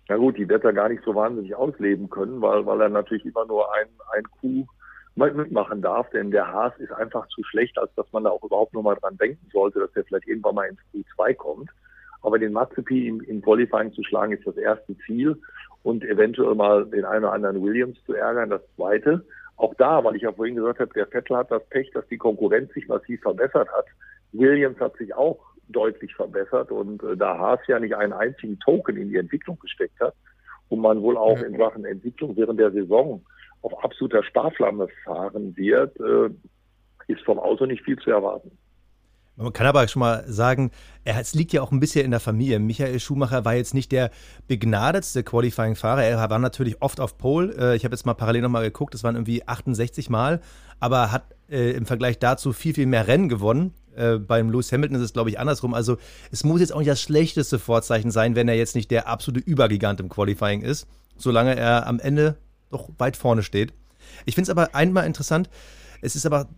na gut, die wird er gar nicht so wahnsinnig ausleben können, weil, weil er natürlich immer nur ein, ein Coup mitmachen darf, denn der Haas ist einfach zu schlecht, als dass man da auch überhaupt nur mal dran denken sollte, dass er vielleicht irgendwann mal ins Q2 kommt. Aber den Mazepin im, im Qualifying zu schlagen, ist das erste Ziel und eventuell mal den einen oder anderen Williams zu ärgern. Das zweite, auch da, weil ich ja vorhin gesagt habe, der Vettel hat das Pech, dass die Konkurrenz sich massiv verbessert hat. Williams hat sich auch deutlich verbessert und äh, da Haas ja nicht einen einzigen Token in die Entwicklung gesteckt hat und man wohl auch in Sachen Entwicklung während der Saison auf absoluter Sparflamme fahren wird, äh, ist vom Auto nicht viel zu erwarten. Man kann aber schon mal sagen, es liegt ja auch ein bisschen in der Familie. Michael Schumacher war jetzt nicht der begnadetste Qualifying-Fahrer. Er war natürlich oft auf Pole. Äh, ich habe jetzt mal parallel nochmal geguckt, das waren irgendwie 68 Mal, aber hat äh, im Vergleich dazu viel, viel mehr Rennen gewonnen. Äh, beim Lewis Hamilton ist es, glaube ich, andersrum. Also es muss jetzt auch nicht das schlechteste Vorzeichen sein, wenn er jetzt nicht der absolute Übergigant im Qualifying ist, solange er am Ende doch weit vorne steht. Ich finde es aber einmal interessant, es ist aber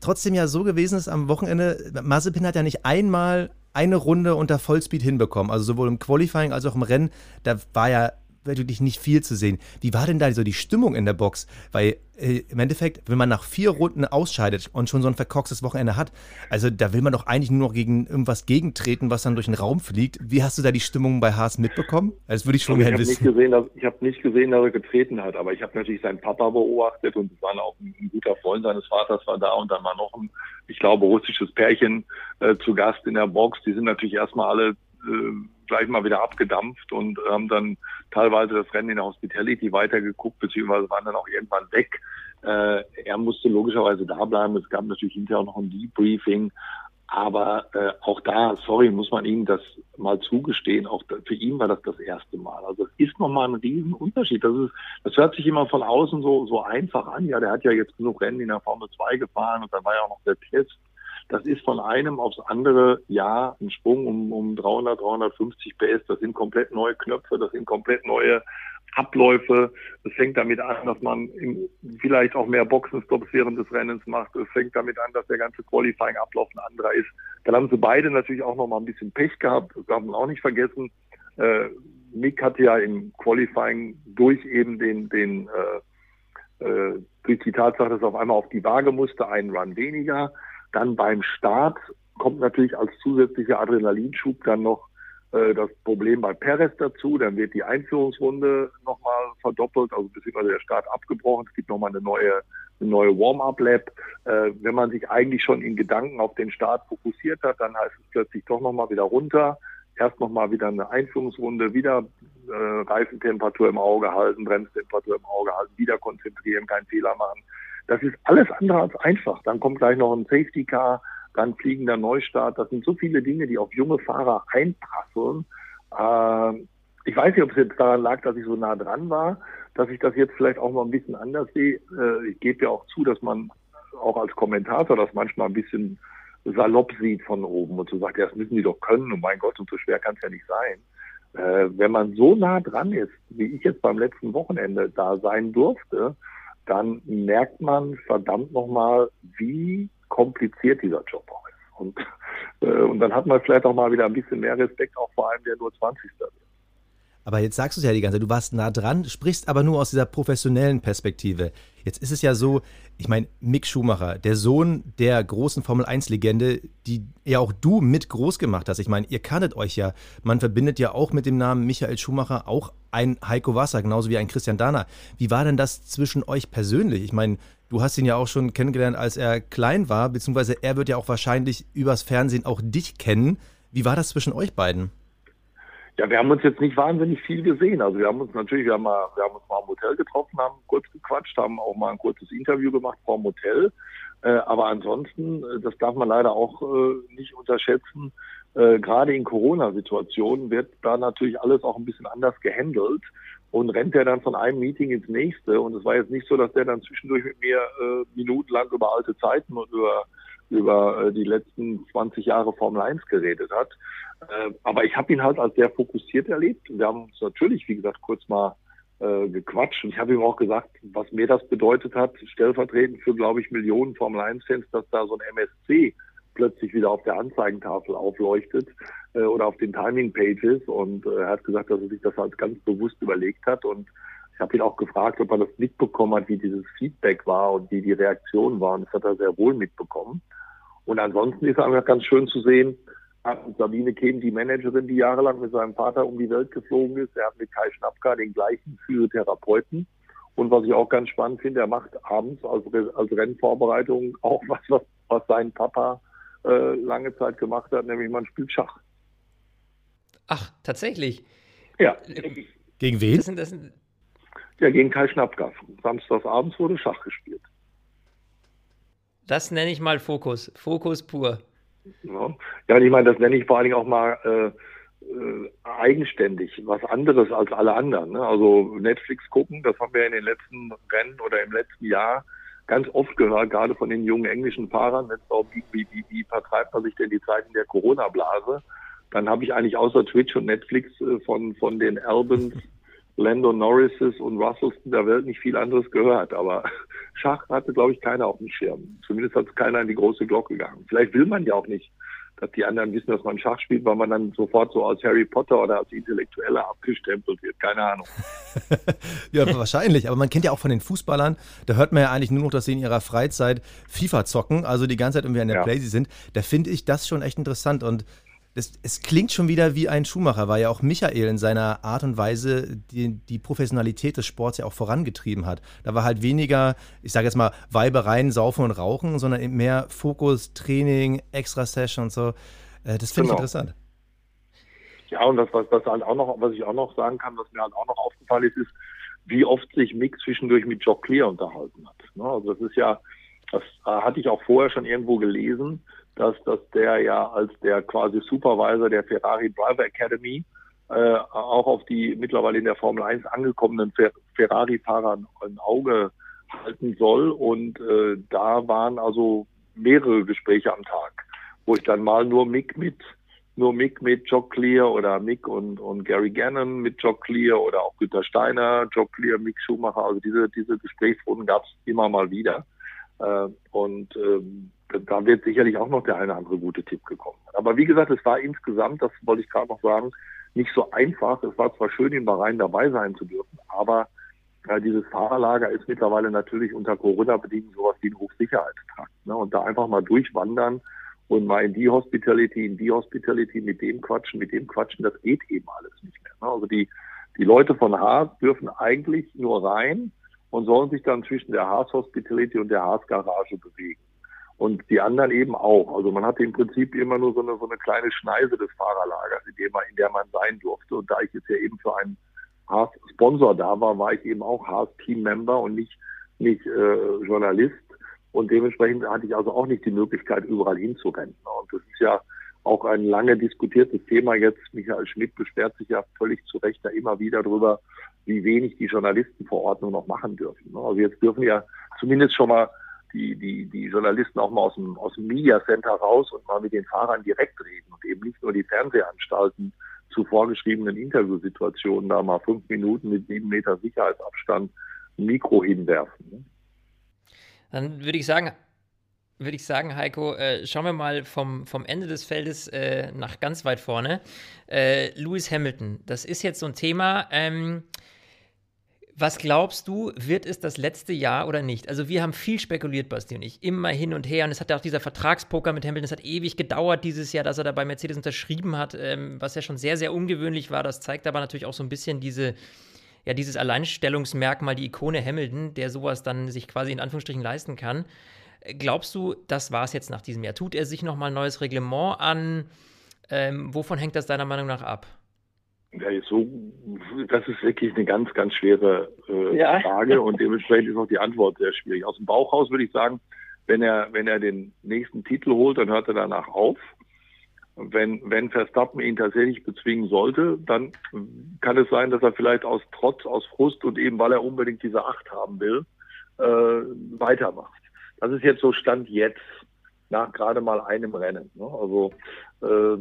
trotzdem ja so gewesen, dass am Wochenende, Mazepin hat ja nicht einmal eine Runde unter Vollspeed hinbekommen. Also sowohl im Qualifying als auch im Rennen. Da war ja wirklich nicht viel zu sehen. Wie war denn da so die Stimmung in der Box? Weil äh, im Endeffekt, wenn man nach vier Runden ausscheidet und schon so ein verkorkstes Wochenende hat, also da will man doch eigentlich nur noch gegen irgendwas gegentreten, was dann durch den Raum fliegt. Wie hast du da die Stimmung bei Haas mitbekommen? Das würde ich schon gerne wissen. Nicht gesehen, dass, ich habe nicht gesehen, dass er getreten hat, aber ich habe natürlich seinen Papa beobachtet und es war auch ein, ein, guter Freund seines Vaters war da und dann war noch ein, ich glaube, russisches Pärchen äh, zu Gast in der Box. Die sind natürlich erstmal alle äh, gleich mal wieder abgedampft und haben dann teilweise das Rennen in der Hospitality weitergeguckt, beziehungsweise waren dann auch irgendwann weg. Äh, er musste logischerweise da bleiben. Es gab natürlich hinterher auch noch ein Debriefing. Aber äh, auch da, sorry, muss man ihm das mal zugestehen. Auch da, für ihn war das das erste Mal. Also es ist nochmal ein Riesenunterschied. Das, ist, das hört sich immer von außen so, so einfach an. Ja, der hat ja jetzt genug Rennen in der Formel 2 gefahren und dann war ja auch noch der Test. Das ist von einem aufs andere Jahr ein Sprung um, um 300, 350 PS. Das sind komplett neue Knöpfe, das sind komplett neue Abläufe. Es fängt damit an, dass man vielleicht auch mehr Boxenstops während des Rennens macht. Es fängt damit an, dass der ganze Qualifying-Ablauf ein anderer ist. Dann haben sie beide natürlich auch noch mal ein bisschen Pech gehabt. Das darf man auch nicht vergessen. Äh, Mick hatte ja im Qualifying durch eben den, den äh, äh, durch die Tatsache, dass er auf einmal auf die Waage musste, einen Run weniger. Dann beim Start kommt natürlich als zusätzlicher Adrenalinschub dann noch äh, das Problem bei Perez dazu. Dann wird die Einführungsrunde nochmal verdoppelt, also beziehungsweise der Start abgebrochen. Es gibt nochmal eine neue, eine neue Warm-up-Lab. Äh, wenn man sich eigentlich schon in Gedanken auf den Start fokussiert hat, dann heißt es plötzlich doch nochmal wieder runter. Erst nochmal wieder eine Einführungsrunde, wieder äh, Reifentemperatur im Auge halten, Bremstemperatur im Auge halten, wieder konzentrieren, keinen Fehler machen. Das ist alles andere als einfach. Dann kommt gleich noch ein Safety Car. dann fliegender Neustart. Das sind so viele Dinge, die auf junge Fahrer einprasseln. Äh, ich weiß nicht, ob es jetzt daran lag, dass ich so nah dran war, dass ich das jetzt vielleicht auch mal ein bisschen anders sehe. Äh, ich gebe ja auch zu, dass man auch als Kommentator das manchmal ein bisschen salopp sieht von oben und so sagt, ja, das müssen die doch können und mein Gott, und so schwer kann es ja nicht sein. Äh, wenn man so nah dran ist, wie ich jetzt beim letzten Wochenende da sein durfte, dann merkt man verdammt nochmal, wie kompliziert dieser Job auch ist. Und, äh, und dann hat man vielleicht auch mal wieder ein bisschen mehr Respekt, auch vor einem, der nur 20. wird. Aber jetzt sagst du es ja die ganze Zeit, du warst nah dran, sprichst aber nur aus dieser professionellen Perspektive. Jetzt ist es ja so, ich meine, Mick Schumacher, der Sohn der großen Formel-1-Legende, die ja auch du mit groß gemacht hast. Ich meine, ihr kanntet euch ja. Man verbindet ja auch mit dem Namen Michael Schumacher auch ein Heiko Wasser, genauso wie ein Christian Dahner. Wie war denn das zwischen euch persönlich? Ich meine, du hast ihn ja auch schon kennengelernt, als er klein war, beziehungsweise er wird ja auch wahrscheinlich übers Fernsehen auch dich kennen. Wie war das zwischen euch beiden? Ja, wir haben uns jetzt nicht wahnsinnig viel gesehen. Also wir haben uns natürlich, wir haben, mal, wir haben uns mal im Hotel getroffen, haben kurz gequatscht, haben auch mal ein kurzes Interview gemacht vor dem Hotel. Äh, aber ansonsten, äh, das darf man leider auch äh, nicht unterschätzen, äh, gerade in Corona-Situationen wird da natürlich alles auch ein bisschen anders gehandelt und rennt er dann von einem Meeting ins nächste. Und es war jetzt nicht so, dass der dann zwischendurch mit mir äh, minutenlang über alte Zeiten und über über äh, die letzten 20 Jahre Formel 1 geredet hat. Äh, aber ich habe ihn halt als sehr fokussiert erlebt. Wir haben uns natürlich, wie gesagt, kurz mal äh, gequatscht. Und ich habe ihm auch gesagt, was mir das bedeutet hat, stellvertretend für, glaube ich, Millionen Formel 1-Fans, dass da so ein MSC plötzlich wieder auf der Anzeigentafel aufleuchtet äh, oder auf den Timing-Pages. Und äh, er hat gesagt, dass er sich das halt ganz bewusst überlegt hat. Und ich habe ihn auch gefragt, ob er das mitbekommen hat, wie dieses Feedback war und wie die Reaktion war. Und das hat er sehr wohl mitbekommen. Und ansonsten ist einfach ganz schön zu sehen, Sabine Kehm, die Managerin, die jahrelang mit seinem Vater um die Welt geflogen ist. Er hat mit Kai Schnappka den gleichen Physiotherapeuten. Und was ich auch ganz spannend finde, er macht abends als, als Rennvorbereitung auch was, was, was sein Papa äh, lange Zeit gemacht hat, nämlich man spielt Schach. Ach, tatsächlich? Ja. Gegen wen? Das sind, das sind ja, gegen Kai Schnappka. Samstags abends wurde Schach gespielt. Das nenne ich mal Fokus. Fokus pur. Ja, ja und ich meine, das nenne ich vor allen Dingen auch mal äh, äh, eigenständig, was anderes als alle anderen. Ne? Also Netflix gucken, das haben wir in den letzten Rennen oder im letzten Jahr ganz oft gehört, gerade von den jungen englischen Fahrern, wenn es auch wie, wie, wie, wie vertreibt man sich denn die Zeiten der Corona-Blase, dann habe ich eigentlich außer Twitch und Netflix äh, von, von den Albans Lando Norrises und Russells der Welt nicht viel anderes gehört. Aber Schach hatte, glaube ich, keiner auf dem Schirm. Zumindest hat es keiner in die große Glocke gegangen. Vielleicht will man ja auch nicht, dass die anderen wissen, dass man Schach spielt, weil man dann sofort so als Harry Potter oder als Intellektueller abgestempelt wird. Keine Ahnung. ja, wahrscheinlich. Aber man kennt ja auch von den Fußballern, da hört man ja eigentlich nur noch, dass sie in ihrer Freizeit FIFA zocken, also die ganze Zeit irgendwie an der ja. Playsee sind. Da finde ich das schon echt interessant. Und es, es, klingt schon wieder wie ein Schuhmacher, weil ja auch Michael in seiner Art und Weise die, die Professionalität des Sports ja auch vorangetrieben hat. Da war halt weniger, ich sage jetzt mal, Weibereien, Saufen und Rauchen, sondern eben mehr Fokus, Training, Extra-Session und so. Äh, das finde genau. ich interessant. Ja, und das, was, das halt auch noch, was ich auch noch sagen kann, was mir halt auch noch aufgefallen ist, ist, wie oft sich Mick zwischendurch mit Jock Clear unterhalten hat. Ne? Also das ist ja, das äh, hatte ich auch vorher schon irgendwo gelesen, dass, dass der ja als der quasi Supervisor der Ferrari Driver Academy äh, auch auf die mittlerweile in der Formel 1 angekommenen Fer Ferrari-Fahrer ein Auge halten soll. Und äh, da waren also mehrere Gespräche am Tag, wo ich dann mal nur Mick mit nur Mick mit Jock Clear oder Mick und, und Gary Gannon mit Jock Clear oder auch Günter Steiner, Jock Clear, Mick Schumacher. Also diese, diese Gesprächsrunden gab es immer mal wieder. Äh, und ähm, da wird sicherlich auch noch der eine oder andere gute Tipp gekommen. Aber wie gesagt, es war insgesamt, das wollte ich gerade noch sagen, nicht so einfach. Es war zwar schön, in Bahrain dabei sein zu dürfen, aber äh, dieses Fahrerlager ist mittlerweile natürlich unter Corona-Bedingungen sowas wie ein Hochsicherheitstrakt. Ne? Und da einfach mal durchwandern und mal in die Hospitality, in die Hospitality, mit dem quatschen, mit dem quatschen, das geht eben alles nicht mehr. Ne? Also die, die Leute von Haas dürfen eigentlich nur rein und sollen sich dann zwischen der Haas Hospitality und der Haas Garage bewegen und die anderen eben auch. Also man hatte im Prinzip immer nur so eine, so eine kleine Schneise des Fahrerlagers, in, dem in der man sein durfte. Und da ich jetzt ja eben für einen Haas-Sponsor da war, war ich eben auch Haas-Team-Member und nicht, nicht äh, Journalist. Und dementsprechend hatte ich also auch nicht die Möglichkeit, überall hinzurennen. Und das ist ja auch ein lange diskutiertes Thema jetzt. Michael Schmidt beschwert sich ja völlig zu Recht da immer wieder drüber, wie wenig die Journalistenverordnung noch machen dürfen. Also jetzt dürfen ja zumindest schon mal die, die, die Journalisten auch mal aus dem, aus dem Media Center raus und mal mit den Fahrern direkt reden und eben nicht nur die Fernsehanstalten zu vorgeschriebenen Interviewsituationen da mal fünf Minuten mit sieben Meter Sicherheitsabstand ein Mikro hinwerfen. Ne? Dann würde ich sagen, würde ich sagen, Heiko, äh, schauen wir mal vom, vom Ende des Feldes äh, nach ganz weit vorne. Äh, Lewis Hamilton, das ist jetzt so ein Thema. Ähm, was glaubst du, wird es das letzte Jahr oder nicht? Also wir haben viel spekuliert, Basti und ich, immer hin und her. Und es hat ja auch dieser Vertragspoker mit Hamilton, es hat ewig gedauert dieses Jahr, dass er da bei Mercedes unterschrieben hat, ähm, was ja schon sehr, sehr ungewöhnlich war. Das zeigt aber natürlich auch so ein bisschen diese, ja, dieses Alleinstellungsmerkmal, die Ikone Hamilton, der sowas dann sich quasi in Anführungsstrichen leisten kann. Glaubst du, das war es jetzt nach diesem Jahr? Tut er sich nochmal ein neues Reglement an? Ähm, wovon hängt das deiner Meinung nach ab? Ja, so, das ist wirklich eine ganz, ganz schwere äh, ja. Frage und dementsprechend ist auch die Antwort sehr schwierig. Aus dem Bauch raus würde ich sagen, wenn er, wenn er den nächsten Titel holt, dann hört er danach auf. Wenn, wenn Verstappen ihn tatsächlich bezwingen sollte, dann kann es sein, dass er vielleicht aus Trotz, aus Frust und eben weil er unbedingt diese Acht haben will, äh, weitermacht. Das ist jetzt so Stand jetzt nach gerade mal einem Rennen. Ne? Also äh,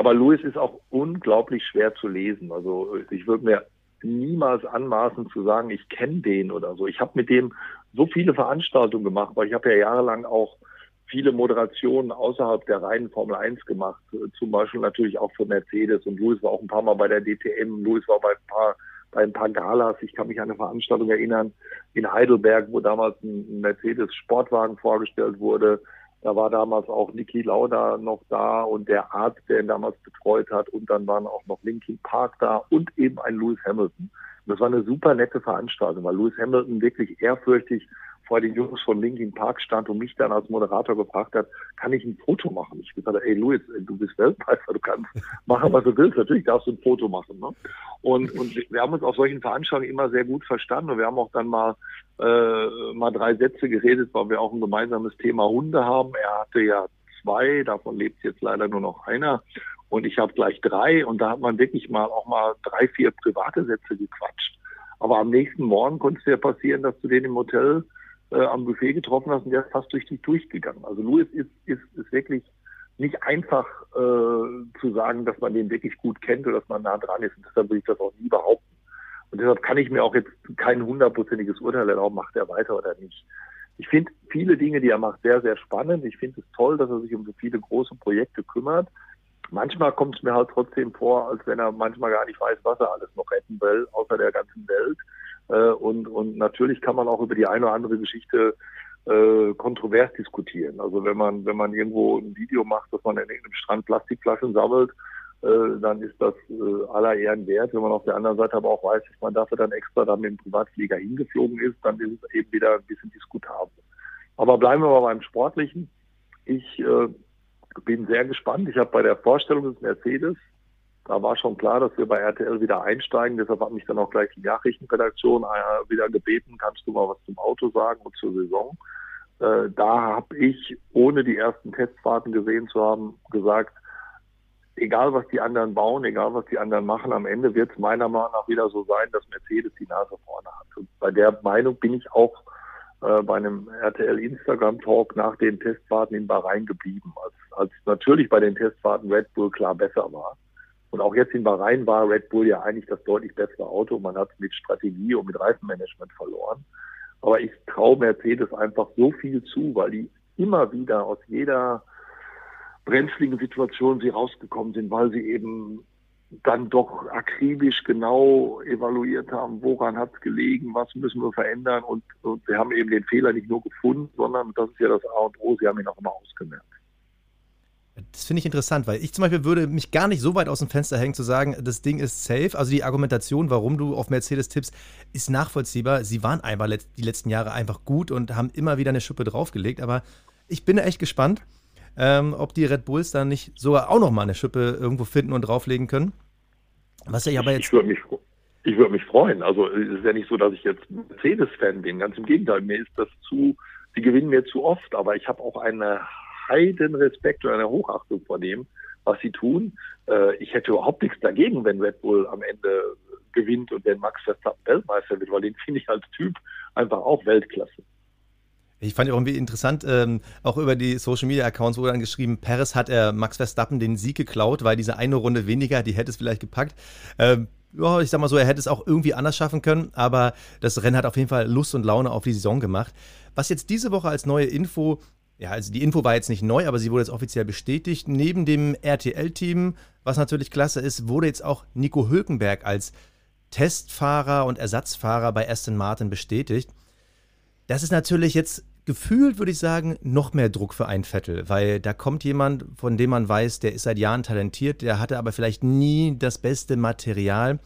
aber Louis ist auch unglaublich schwer zu lesen. Also ich würde mir niemals anmaßen zu sagen, ich kenne den oder so. Ich habe mit dem so viele Veranstaltungen gemacht, weil ich habe ja jahrelang auch viele Moderationen außerhalb der reinen Formel 1 gemacht, zum Beispiel natürlich auch für Mercedes und Louis war auch ein paar Mal bei der DTM, Louis war bei ein paar bei ein paar Galas. Ich kann mich an eine Veranstaltung erinnern in Heidelberg, wo damals ein Mercedes Sportwagen vorgestellt wurde. Da war damals auch Niki Lauda noch da und der Arzt, der ihn damals betreut hat. Und dann waren auch noch Linkin Park da und eben ein Lewis Hamilton. Und das war eine super nette Veranstaltung, weil Lewis Hamilton wirklich ehrfürchtig vor den Jungs von Linkin Park stand und mich dann als Moderator gefragt hat, kann ich ein Foto machen? Ich gesagt, ey Louis, du bist Weltmeister, du kannst machen, was du willst. Natürlich darfst du ein Foto machen. Ne? Und, und wir haben uns auf solchen Veranstaltungen immer sehr gut verstanden und wir haben auch dann mal, äh, mal drei Sätze geredet, weil wir auch ein gemeinsames Thema Hunde haben. Er hatte ja zwei, davon lebt jetzt leider nur noch einer und ich habe gleich drei und da hat man wirklich mal auch mal drei, vier private Sätze gequatscht. Aber am nächsten Morgen konnte es ja passieren, dass du den im Hotel äh, am Buffet getroffen hast und der ist fast durch dich durchgegangen. Also Louis ist, ist, ist wirklich nicht einfach äh, zu sagen, dass man den wirklich gut kennt oder dass man nah dran ist. Und deshalb würde ich das auch nie behaupten. Und deshalb kann ich mir auch jetzt kein hundertprozentiges Urteil erlauben, macht er weiter oder nicht. Ich finde viele Dinge, die er macht, sehr, sehr spannend. Ich finde es toll, dass er sich um so viele große Projekte kümmert. Manchmal kommt es mir halt trotzdem vor, als wenn er manchmal gar nicht weiß, was er alles noch retten will, außer der ganzen Welt. Äh, und, und natürlich kann man auch über die eine oder andere Geschichte äh, kontrovers diskutieren. Also wenn man, wenn man irgendwo ein Video macht, dass man in irgendeinem Strand Plastikflaschen sammelt, äh, dann ist das äh, aller Ehren wert. Wenn man auf der anderen Seite aber auch weiß, dass man dafür dann extra dann mit dem Privatflieger hingeflogen ist, dann ist es eben wieder ein bisschen diskutabel. Aber bleiben wir mal beim Sportlichen. Ich äh, bin sehr gespannt. Ich habe bei der Vorstellung des Mercedes da war schon klar, dass wir bei RTL wieder einsteigen. Deshalb hat mich dann auch gleich die Nachrichtenredaktion äh, wieder gebeten, kannst du mal was zum Auto sagen und zur Saison. Äh, da habe ich, ohne die ersten Testfahrten gesehen zu haben, gesagt, egal was die anderen bauen, egal was die anderen machen, am Ende wird es meiner Meinung nach wieder so sein, dass Mercedes die Nase vorne hat. Und bei der Meinung bin ich auch äh, bei einem RTL Instagram Talk nach den Testfahrten in Bahrain geblieben, als, als natürlich bei den Testfahrten Red Bull klar besser war. Und auch jetzt in Bahrain war Red Bull ja eigentlich das deutlich bessere Auto. Man hat mit Strategie und mit Reifenmanagement verloren. Aber ich traue Mercedes einfach so viel zu, weil die immer wieder aus jeder brenzligen Situation sie rausgekommen sind, weil sie eben dann doch akribisch genau evaluiert haben, woran hat es gelegen, was müssen wir verändern und, und sie haben eben den Fehler nicht nur gefunden, sondern das ist ja das A und O, sie haben ihn auch immer ausgemerzt. Das finde ich interessant, weil ich zum Beispiel würde mich gar nicht so weit aus dem Fenster hängen zu sagen, das Ding ist safe. Also die Argumentation, warum du auf Mercedes tippst, ist nachvollziehbar. Sie waren einfach die letzten Jahre einfach gut und haben immer wieder eine Schuppe draufgelegt. Aber ich bin echt gespannt, ähm, ob die Red Bulls dann nicht sogar auch noch mal eine Schippe irgendwo finden und drauflegen können. Was ich aber jetzt. Ich würde mich, würd mich freuen. Also es ist ja nicht so, dass ich jetzt Mercedes-Fan bin. Ganz im Gegenteil, mir ist das zu sie gewinnen mir zu oft, aber ich habe auch einen heiden Respekt und eine Hochachtung vor dem, was sie tun. Äh, ich hätte überhaupt nichts dagegen, wenn Red Bull am Ende gewinnt und wenn Max Verstappen Weltmeister wird, weil den finde ich als Typ einfach auch Weltklasse. Ich fand auch irgendwie interessant, ähm, auch über die Social Media Accounts wurde dann geschrieben, Paris hat er Max Verstappen den Sieg geklaut, weil diese eine Runde weniger, die hätte es vielleicht gepackt. Ähm, ja, ich sag mal so, er hätte es auch irgendwie anders schaffen können, aber das Rennen hat auf jeden Fall Lust und Laune auf die Saison gemacht. Was jetzt diese Woche als neue Info, ja, also die Info war jetzt nicht neu, aber sie wurde jetzt offiziell bestätigt. Neben dem RTL-Team, was natürlich klasse ist, wurde jetzt auch Nico Hülkenberg als Testfahrer und Ersatzfahrer bei Aston Martin bestätigt. Das ist natürlich jetzt gefühlt, würde ich sagen, noch mehr Druck für einen Vettel, weil da kommt jemand, von dem man weiß, der ist seit Jahren talentiert, der hatte aber vielleicht nie das beste Material.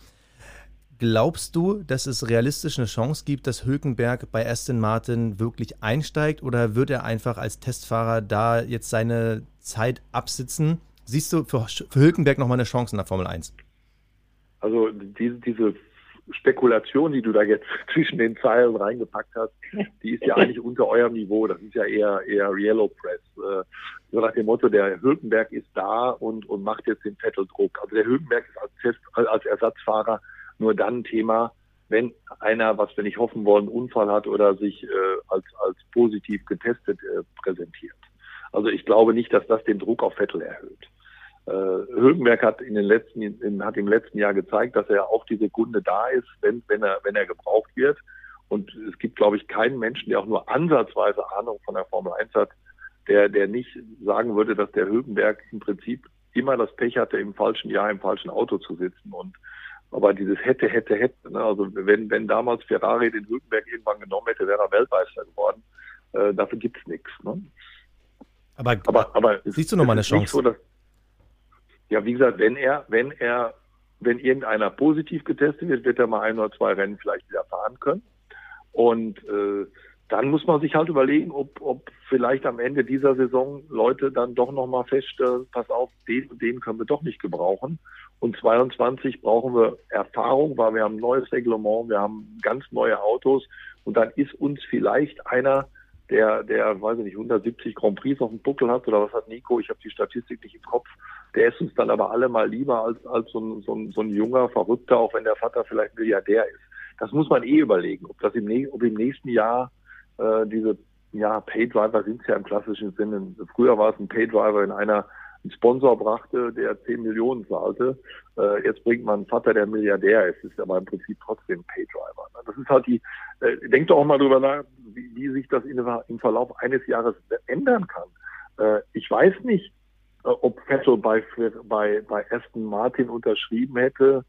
Glaubst du, dass es realistisch eine Chance gibt, dass Hülkenberg bei Aston Martin wirklich einsteigt oder wird er einfach als Testfahrer da jetzt seine Zeit absitzen? Siehst du für, für Hülkenberg nochmal eine Chance in der Formel 1? Also diese, diese Spekulation, die du da jetzt zwischen den Zeilen reingepackt hast, die ist ja eigentlich unter eurem Niveau. Das ist ja eher eher Yellow Press. Äh, so nach dem Motto, der Hülkenberg ist da und, und macht jetzt den Vettel-Druck. Also der Hülkenberg ist als, Test, als Ersatzfahrer nur dann Thema, wenn einer, was wir nicht hoffen wollen, Unfall hat oder sich äh, als, als positiv getestet äh, präsentiert. Also ich glaube nicht, dass das den Druck auf Vettel erhöht. Äh, Hülkenberg hat in den letzten, in, hat im letzten Jahr gezeigt, dass er auch die Sekunde da ist, wenn, wenn er, wenn er gebraucht wird. Und es gibt, glaube ich, keinen Menschen, der auch nur ansatzweise Ahnung von der Formel 1 hat, der, der nicht sagen würde, dass der Hülkenberg im Prinzip immer das Pech hatte, im falschen Jahr im falschen Auto zu sitzen. Und aber dieses hätte, hätte, hätte. Ne? Also wenn, wenn damals Ferrari den Hülkenberg irgendwann genommen hätte, wäre er Weltmeister geworden. Äh, dafür gibt's nichts. Ne? Aber, aber, aber siehst du noch mal eine Chance? So, dass, ja, wie gesagt, wenn er, wenn er, wenn irgendeiner positiv getestet wird, wird er mal ein oder zwei Rennen vielleicht wieder fahren können. Und äh, dann muss man sich halt überlegen, ob, ob vielleicht am Ende dieser Saison Leute dann doch nochmal feststellen, pass auf, den und den können wir doch nicht gebrauchen. Und 22 brauchen wir Erfahrung, weil wir haben ein neues Reglement, wir haben ganz neue Autos und dann ist uns vielleicht einer, der, der, weiß ich nicht, 170 Grand Prix auf dem Buckel hat oder was hat Nico, ich habe die Statistik nicht im Kopf, der ist uns dann aber alle mal lieber als, als so, ein, so, ein, so ein junger Verrückter, auch wenn der Vater vielleicht Milliardär ist. Das muss man eh überlegen, ob das im, ob im nächsten Jahr äh, diese ja, Paydriver sind es ja im klassischen Sinne. Früher war es ein Paydriver in einer einen Sponsor brachte, der 10 Millionen zahlte. Äh, jetzt bringt man einen Vater, der Milliardär ist, ist aber im Prinzip trotzdem Paydriver. Ne? Das ist halt die, äh, denkt doch auch mal drüber nach, wie, wie sich das in, im Verlauf eines Jahres ändern kann. Äh, ich weiß nicht, äh, ob Vettel bei, bei, bei Aston Martin unterschrieben hätte,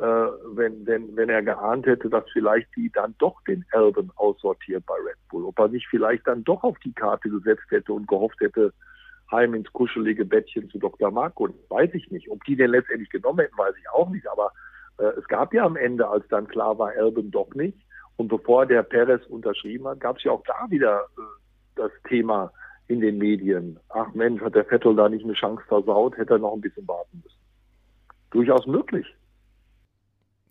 äh, wenn, wenn, wenn er geahnt hätte, dass vielleicht die dann doch den Alban aussortiert bei Red Bull. Ob er nicht vielleicht dann doch auf die Karte gesetzt hätte und gehofft hätte, heim ins kuschelige Bettchen zu Dr. Marco. Weiß ich nicht. Ob die den letztendlich genommen hätten, weiß ich auch nicht. Aber äh, es gab ja am Ende, als dann klar war, Alban doch nicht. Und bevor der Perez unterschrieben hat, gab es ja auch da wieder äh, das Thema in den Medien. Ach Mensch, hat der Vettel da nicht eine Chance versaut, hätte er noch ein bisschen warten müssen. Durchaus möglich.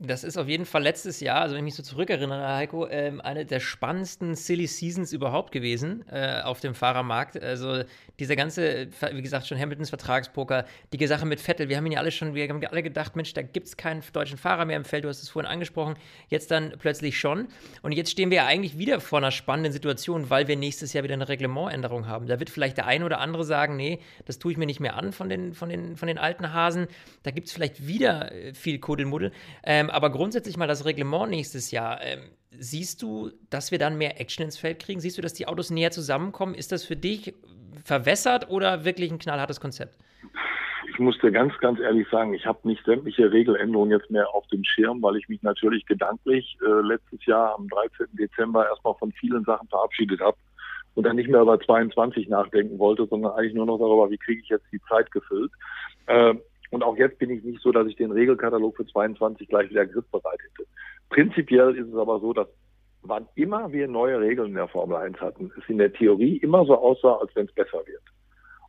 Das ist auf jeden Fall letztes Jahr, also wenn ich mich so zurückerinnere, Heiko, ähm, eine der spannendsten Silly Seasons überhaupt gewesen äh, auf dem Fahrermarkt. Also dieser ganze, wie gesagt, schon Hamiltons Vertragspoker, die Sache mit Vettel, wir haben ihn ja alle schon, wir haben alle gedacht, Mensch, da gibt es keinen deutschen Fahrer mehr im Feld, du hast es vorhin angesprochen, jetzt dann plötzlich schon. Und jetzt stehen wir ja eigentlich wieder vor einer spannenden Situation, weil wir nächstes Jahr wieder eine Reglementänderung haben. Da wird vielleicht der eine oder andere sagen, nee, das tue ich mir nicht mehr an von den, von den, von den alten Hasen. Da gibt es vielleicht wieder äh, viel Kuddelmuddel. Ähm, aber grundsätzlich mal das Reglement nächstes Jahr. Ähm, siehst du, dass wir dann mehr Action ins Feld kriegen? Siehst du, dass die Autos näher zusammenkommen? Ist das für dich verwässert oder wirklich ein knallhartes Konzept? Ich muss dir ganz, ganz ehrlich sagen, ich habe nicht sämtliche Regeländerungen jetzt mehr auf dem Schirm, weil ich mich natürlich gedanklich äh, letztes Jahr am 13. Dezember erstmal von vielen Sachen verabschiedet habe und dann nicht mehr über 22 nachdenken wollte, sondern eigentlich nur noch darüber, wie kriege ich jetzt die Zeit gefüllt. Äh, und auch jetzt bin ich nicht so, dass ich den Regelkatalog für 22 gleich wieder griffbereit hätte. Prinzipiell ist es aber so, dass wann immer wir neue Regeln in der Formel 1 hatten, es in der Theorie immer so aussah, als wenn es besser wird.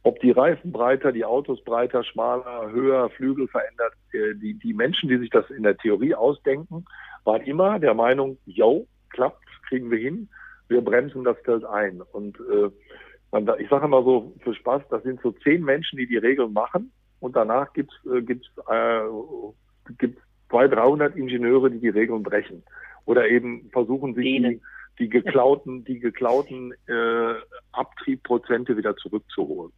Ob die Reifen breiter, die Autos breiter, schmaler, höher, Flügel verändert, äh, die, die Menschen, die sich das in der Theorie ausdenken, waren immer der Meinung, yo, klappt, kriegen wir hin. wir bremsen das Feld ein. Und äh, ich sage immer so für Spaß, das sind so zehn Menschen, die die Regeln machen und danach gibt's äh, gibt's äh, gibt's 200, 300 Ingenieure, die die Regeln brechen oder eben versuchen sich die, die geklauten die geklauten äh, Abtriebprozente wieder zurückzuholen.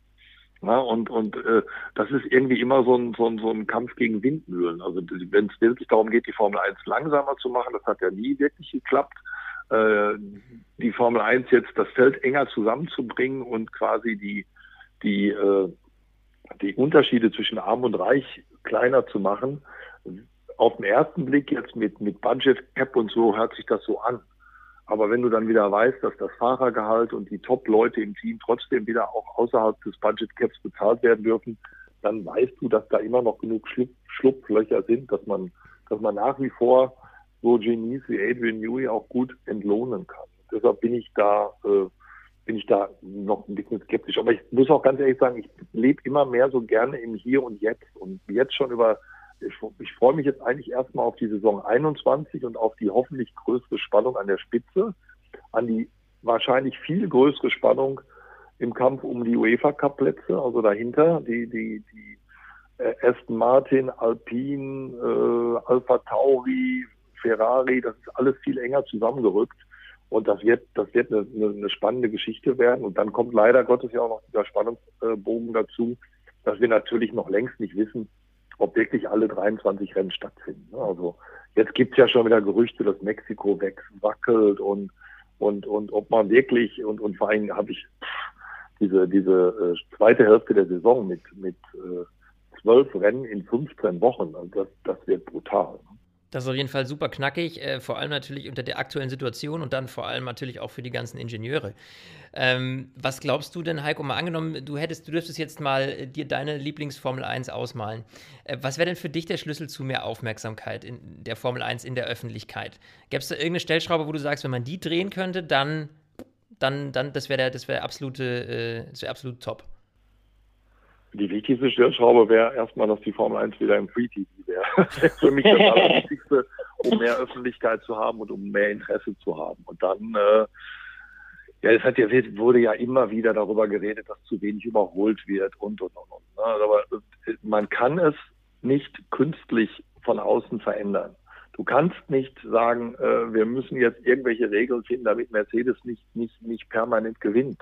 Ja, und und äh, das ist irgendwie immer so ein, so, ein, so ein Kampf gegen Windmühlen. Also wenn es wirklich darum geht, die Formel 1 langsamer zu machen, das hat ja nie wirklich geklappt. Äh, die Formel 1 jetzt das Feld enger zusammenzubringen und quasi die, die, äh, die Unterschiede zwischen Arm und Reich kleiner zu machen. Auf den ersten Blick jetzt mit, mit Budget Cap und so hört sich das so an. Aber wenn du dann wieder weißt, dass das Fahrergehalt und die Top-Leute im Team trotzdem wieder auch außerhalb des Budget Caps bezahlt werden dürfen, dann weißt du, dass da immer noch genug Schlupflöcher sind, dass man, dass man nach wie vor so Genies wie Adrian Newey auch gut entlohnen kann. Deshalb bin ich da, äh, bin ich da noch ein bisschen skeptisch. Aber ich muss auch ganz ehrlich sagen, ich lebe immer mehr so gerne im Hier und Jetzt und jetzt schon über ich, ich freue mich jetzt eigentlich erstmal auf die Saison 21 und auf die hoffentlich größere Spannung an der Spitze, an die wahrscheinlich viel größere Spannung im Kampf um die UEFA Cup Plätze, also dahinter die die die äh, Aston Martin, Alpine, äh, Alpha Tauri, Ferrari, das ist alles viel enger zusammengerückt. Und das wird, das wird eine, eine, spannende Geschichte werden. Und dann kommt leider Gottes ja auch noch dieser Spannungsbogen dazu, dass wir natürlich noch längst nicht wissen, ob wirklich alle 23 Rennen stattfinden. Also jetzt gibt's ja schon wieder Gerüchte, dass Mexiko wackelt und und und ob man wirklich und und vor allem habe ich diese diese äh, zweite Hälfte der Saison mit mit äh, zwölf Rennen in 15 Wochen, also das das wird brutal. Das ist auf jeden Fall super knackig, äh, vor allem natürlich unter der aktuellen Situation und dann vor allem natürlich auch für die ganzen Ingenieure. Ähm, was glaubst du denn, Heiko, mal angenommen, du hättest, du dürftest jetzt mal äh, dir deine Lieblingsformel 1 ausmalen. Äh, was wäre denn für dich der Schlüssel zu mehr Aufmerksamkeit in der Formel 1 in der Öffentlichkeit? Gäbe es da irgendeine Stellschraube, wo du sagst, wenn man die drehen könnte, dann, dann, dann das wäre das wäre absolute, äh, das wäre absolut top. Die wichtigste Stellschraube wäre erstmal, dass die Formel 1 wieder im Free TV wäre. Für mich das Allerwichtigste, um mehr Öffentlichkeit zu haben und um mehr Interesse zu haben. Und dann, äh, ja, es hat ja, wurde ja immer wieder darüber geredet, dass zu wenig überholt wird und, und, und, und. Ne? Aber äh, man kann es nicht künstlich von außen verändern. Du kannst nicht sagen, äh, wir müssen jetzt irgendwelche Regeln finden, damit Mercedes nicht, nicht, nicht permanent gewinnt.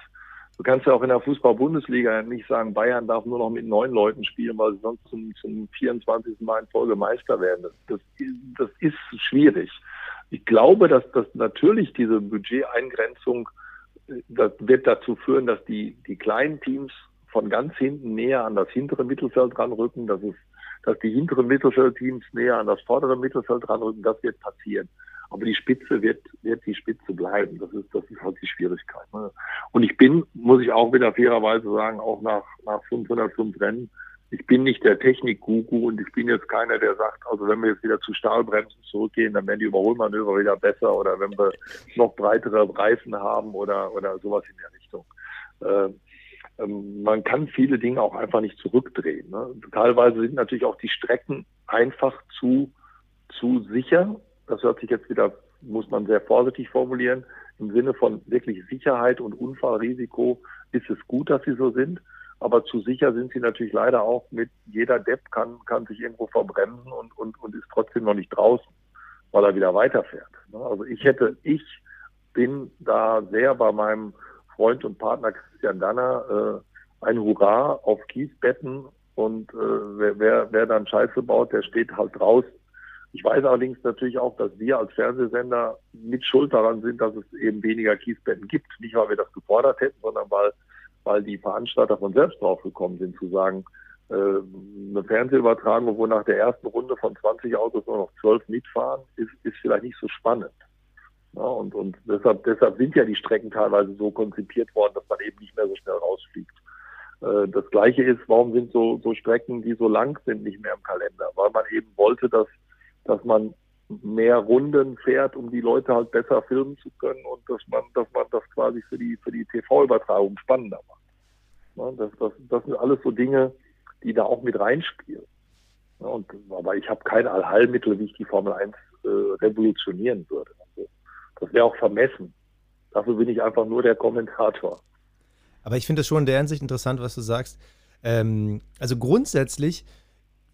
Du kannst ja auch in der Fußball-Bundesliga nicht sagen, Bayern darf nur noch mit neun Leuten spielen, weil sie sonst zum, zum 24. Mal in Folge Meister werden. Das, das, das ist schwierig. Ich glaube, dass das natürlich diese Budgeteingrenzung das wird dazu führen, dass die, die kleinen Teams von ganz hinten näher an das hintere Mittelfeld ranrücken, dass es, dass die hinteren Mittelfeldteams näher an das vordere Mittelfeld ranrücken. Das wird passieren. Aber die Spitze wird, wird die Spitze bleiben. Das ist, das ist halt die Schwierigkeit. Ne? Und ich bin, muss ich auch wieder fairerweise sagen, auch nach, nach 505 Rennen, ich bin nicht der Technik-Guru und ich bin jetzt keiner, der sagt, also wenn wir jetzt wieder zu Stahlbremsen zurückgehen, dann werden die Überholmanöver wieder besser oder wenn wir noch breitere Reifen haben oder, oder sowas in der Richtung. Äh, ähm, man kann viele Dinge auch einfach nicht zurückdrehen. Ne? Teilweise sind natürlich auch die Strecken einfach zu, zu sicher das hört sich jetzt wieder, muss man sehr vorsichtig formulieren, im Sinne von wirklich Sicherheit und Unfallrisiko ist es gut, dass sie so sind. Aber zu sicher sind sie natürlich leider auch mit jeder Depp kann, kann sich irgendwo verbremsen und, und, und ist trotzdem noch nicht draußen, weil er wieder weiterfährt. Also ich hätte, ich bin da sehr bei meinem Freund und Partner Christian Danner, äh, ein Hurra auf Kiesbetten und äh, wer, wer, wer dann Scheiße baut, der steht halt draußen. Ich weiß allerdings natürlich auch, dass wir als Fernsehsender mit Schuld daran sind, dass es eben weniger Kiesbetten gibt. Nicht, weil wir das gefordert hätten, sondern weil, weil die Veranstalter von selbst drauf gekommen sind, zu sagen, äh, eine Fernsehübertragung, wo nach der ersten Runde von 20 Autos nur noch 12 mitfahren, ist, ist vielleicht nicht so spannend. Ja, und, und deshalb, deshalb sind ja die Strecken teilweise so konzipiert worden, dass man eben nicht mehr so schnell rausfliegt. Äh, das Gleiche ist, warum sind so, so Strecken, die so lang sind, nicht mehr im Kalender? Weil man eben wollte, dass dass man mehr Runden fährt, um die Leute halt besser filmen zu können und dass man, dass man das quasi für die, für die TV-Übertragung spannender macht. Das, das, das sind alles so Dinge, die da auch mit reinspielen. Und, aber ich habe kein Allheilmittel, wie ich die Formel 1 äh, revolutionieren würde. Also, das wäre auch vermessen. Dafür bin ich einfach nur der Kommentator. Aber ich finde es schon in der Hinsicht interessant, was du sagst. Ähm, also grundsätzlich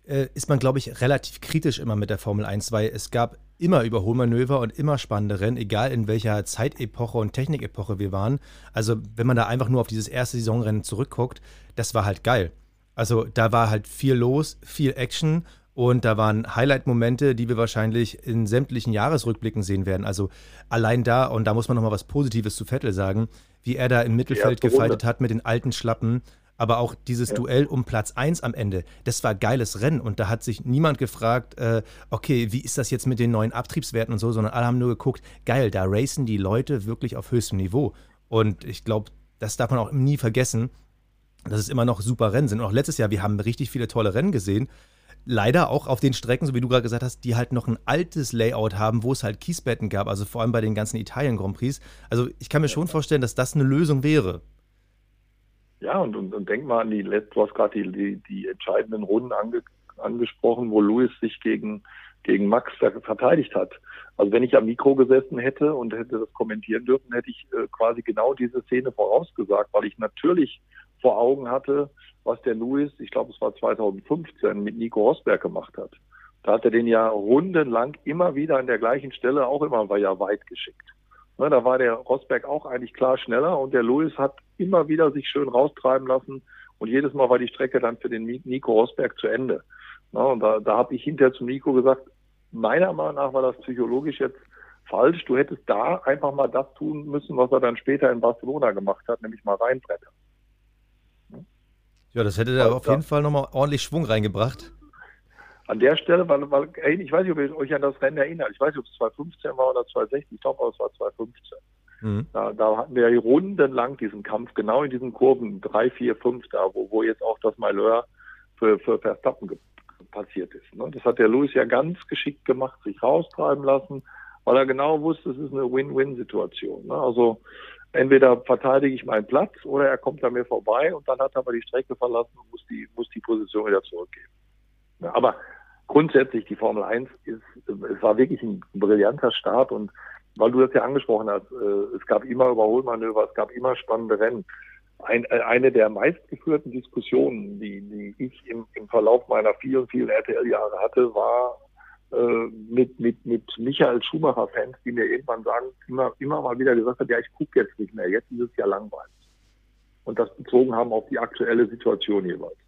äh, ist man, glaube ich, relativ kritisch immer mit der Formel 1, weil es gab immer Überholmanöver und immer spannende Rennen, egal in welcher Zeitepoche und Technikepoche wir waren. Also wenn man da einfach nur auf dieses erste Saisonrennen zurückguckt, das war halt geil. Also da war halt viel los, viel Action und da waren Highlight-Momente, die wir wahrscheinlich in sämtlichen Jahresrückblicken sehen werden. Also allein da, und da muss man nochmal was Positives zu Vettel sagen, wie er da im Mittelfeld gefeitet hat mit den alten Schlappen. Aber auch dieses ja. Duell um Platz 1 am Ende, das war geiles Rennen. Und da hat sich niemand gefragt, äh, okay, wie ist das jetzt mit den neuen Abtriebswerten und so, sondern alle haben nur geguckt, geil, da racen die Leute wirklich auf höchstem Niveau. Und ich glaube, das darf man auch nie vergessen, dass es immer noch super Rennen sind. Und auch letztes Jahr, wir haben richtig viele tolle Rennen gesehen leider auch auf den Strecken, so wie du gerade gesagt hast, die halt noch ein altes Layout haben, wo es halt Kiesbetten gab, also vor allem bei den ganzen Italien Grand Prix. Also ich kann mir schon vorstellen, dass das eine Lösung wäre. Ja, und, und, und denk mal an die, du hast gerade die, die, die, entscheidenden Runden ange, angesprochen, wo Louis sich gegen, gegen Max verteidigt hat. Also wenn ich am Mikro gesessen hätte und hätte das kommentieren dürfen, hätte ich äh, quasi genau diese Szene vorausgesagt, weil ich natürlich vor Augen hatte, was der Louis, ich glaube es war 2015, mit Nico Rosberg gemacht hat. Da hat er den ja rundenlang immer wieder an der gleichen Stelle auch immer war ja weit geschickt. Ne, da war der Rosberg auch eigentlich klar schneller und der Louis hat immer wieder sich schön raustreiben lassen und jedes Mal war die Strecke dann für den Nico Rosberg zu Ende. Ne, und da, da habe ich hinterher zum Nico gesagt, meiner Meinung nach war das psychologisch jetzt falsch. Du hättest da einfach mal das tun müssen, was er dann später in Barcelona gemacht hat, nämlich mal reinbrettern. Ja, das hätte da auf jeden Fall nochmal ordentlich Schwung reingebracht. An der Stelle, weil, weil ich weiß nicht, ob ihr euch an das Rennen erinnert. Ich weiß nicht, ob es 2015 war oder 2016. Ich glaube, es war 2015. Mhm. Da, da, hatten wir ja rundenlang diesen Kampf, genau in diesen Kurven 3, 4, 5 da, wo, wo jetzt auch das Malheur für, für Verstappen passiert ist. Ne? Das hat der Lewis ja ganz geschickt gemacht, sich raustreiben lassen, weil er genau wusste, es ist eine Win-Win-Situation. Ne? Also entweder verteidige ich meinen Platz oder er kommt an mir vorbei und dann hat er aber die Strecke verlassen und muss die, muss die Position wieder zurückgeben. Ja, aber grundsätzlich die Formel 1 ist, es war wirklich ein brillanter Start und weil du das ja angesprochen hast, äh, es gab immer Überholmanöver, es gab immer spannende Rennen. Ein, äh, eine der meistgeführten Diskussionen, die, die ich im, im Verlauf meiner vielen, vielen RTL-Jahre hatte, war äh, mit, mit, mit Michael Schumacher-Fans, die mir irgendwann sagen, immer, immer mal wieder gesagt hat, ja, ich gucke jetzt nicht mehr, jetzt ist es ja langweilig. Und das bezogen haben auf die aktuelle Situation jeweils.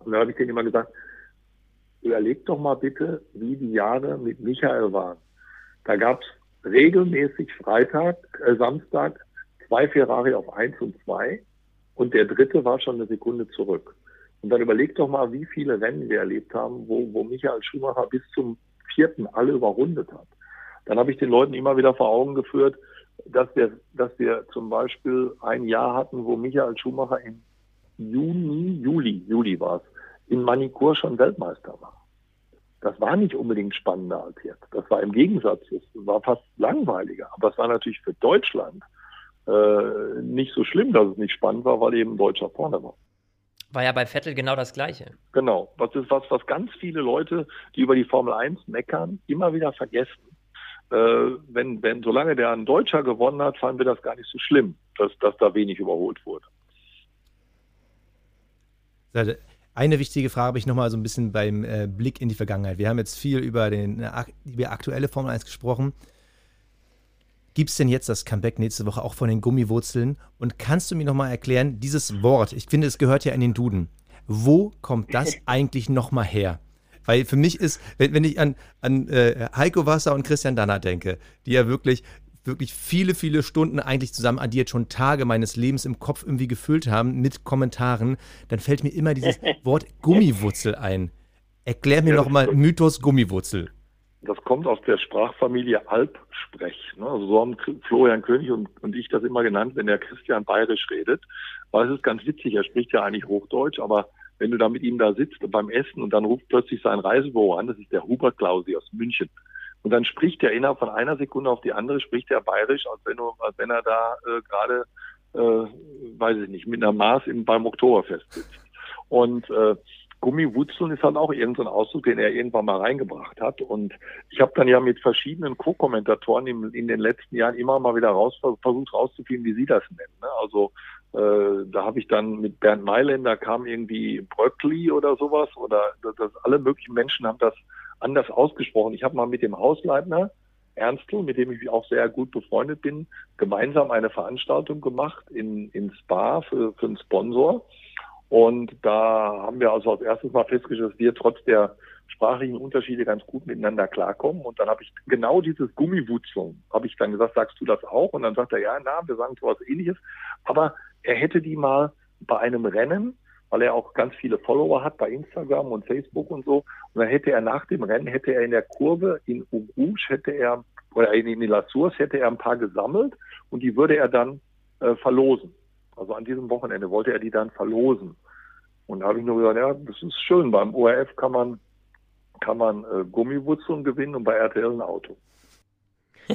Und da habe ich denen immer gesagt, überlegt doch mal bitte, wie die Jahre mit Michael waren. Da gab es regelmäßig Freitag, äh, Samstag zwei Ferrari auf eins und zwei und der dritte war schon eine Sekunde zurück. Und dann überlegt doch mal, wie viele Rennen wir erlebt haben, wo, wo Michael Schumacher bis zum vierten alle überrundet hat. Dann habe ich den Leuten immer wieder vor Augen geführt, dass wir, dass wir zum Beispiel ein Jahr hatten, wo Michael Schumacher im Juni, Juli, Juli war es, in Manikur schon Weltmeister war. Das war nicht unbedingt spannender als jetzt. Das war im Gegensatz, es war fast langweiliger. Aber es war natürlich für Deutschland äh, nicht so schlimm, dass es nicht spannend war, weil eben Deutscher vorne war. War ja bei Vettel genau das Gleiche. Genau. Das ist was, was ganz viele Leute, die über die Formel 1 meckern, immer wieder vergessen. Äh, wenn, wenn, solange der ein Deutscher gewonnen hat, fanden wir das gar nicht so schlimm, dass, dass da wenig überholt wurde. Eine wichtige Frage habe ich nochmal so ein bisschen beim äh, Blick in die Vergangenheit. Wir haben jetzt viel über den, äh, die aktuelle Formel 1 gesprochen. Gibt es denn jetzt das Comeback nächste Woche auch von den Gummiwurzeln? Und kannst du mir nochmal erklären, dieses Wort, ich finde, es gehört ja in den Duden. Wo kommt das eigentlich nochmal her? Weil für mich ist, wenn, wenn ich an, an äh, Heiko Wasser und Christian Danner denke, die ja wirklich, wirklich viele, viele Stunden eigentlich zusammen addiert, schon Tage meines Lebens im Kopf irgendwie gefüllt haben mit Kommentaren, dann fällt mir immer dieses Wort Gummiwurzel ein. Erklär mir ja, nochmal Mythos Gummiwurzel das kommt aus der Sprachfamilie Alpsprech. Ne? Also so haben Florian König und, und ich das immer genannt, wenn der Christian bayerisch redet. Weil es ist ganz witzig, er spricht ja eigentlich Hochdeutsch, aber wenn du da mit ihm da sitzt beim Essen und dann ruft plötzlich sein Reisebüro an, das ist der Hubert Klausi aus München. Und dann spricht er innerhalb von einer Sekunde auf die andere, spricht er bayerisch, als wenn, als wenn er da äh, gerade, äh, weiß ich nicht, mit einer Maß im, beim Oktoberfest sitzt. Und äh, Gummiwutzeln ist halt auch irgendein Ausdruck, den er irgendwann mal reingebracht hat. Und ich habe dann ja mit verschiedenen Co-Kommentatoren in, in, den letzten Jahren immer mal wieder raus, versucht rauszufinden, wie sie das nennen. Ne? Also äh, da habe ich dann mit Bernd Mailänder kam irgendwie Bröckli oder sowas oder das, das, alle möglichen Menschen haben das anders ausgesprochen. Ich habe mal mit dem Hausleitner Ernstl, mit dem ich auch sehr gut befreundet bin, gemeinsam eine Veranstaltung gemacht in, in Spa für, für einen Sponsor. Und da haben wir also als erstes mal festgestellt, dass wir trotz der sprachlichen Unterschiede ganz gut miteinander klarkommen. Und dann habe ich genau dieses Gummiwutzeln, habe ich dann gesagt, sagst du das auch? Und dann sagt er, ja, na, wir sagen sowas ähnliches. Aber er hätte die mal bei einem Rennen, weil er auch ganz viele Follower hat bei Instagram und Facebook und so. Und dann hätte er nach dem Rennen, hätte er in der Kurve in Rouge, hätte er, oder in, in La Source hätte er ein paar gesammelt und die würde er dann äh, verlosen. Also an diesem Wochenende wollte er die dann verlosen. Und da habe ich nur gesagt, ja, das ist schön. Beim ORF kann man, kann man äh, Gummiwurzeln gewinnen und bei RTL ein Auto.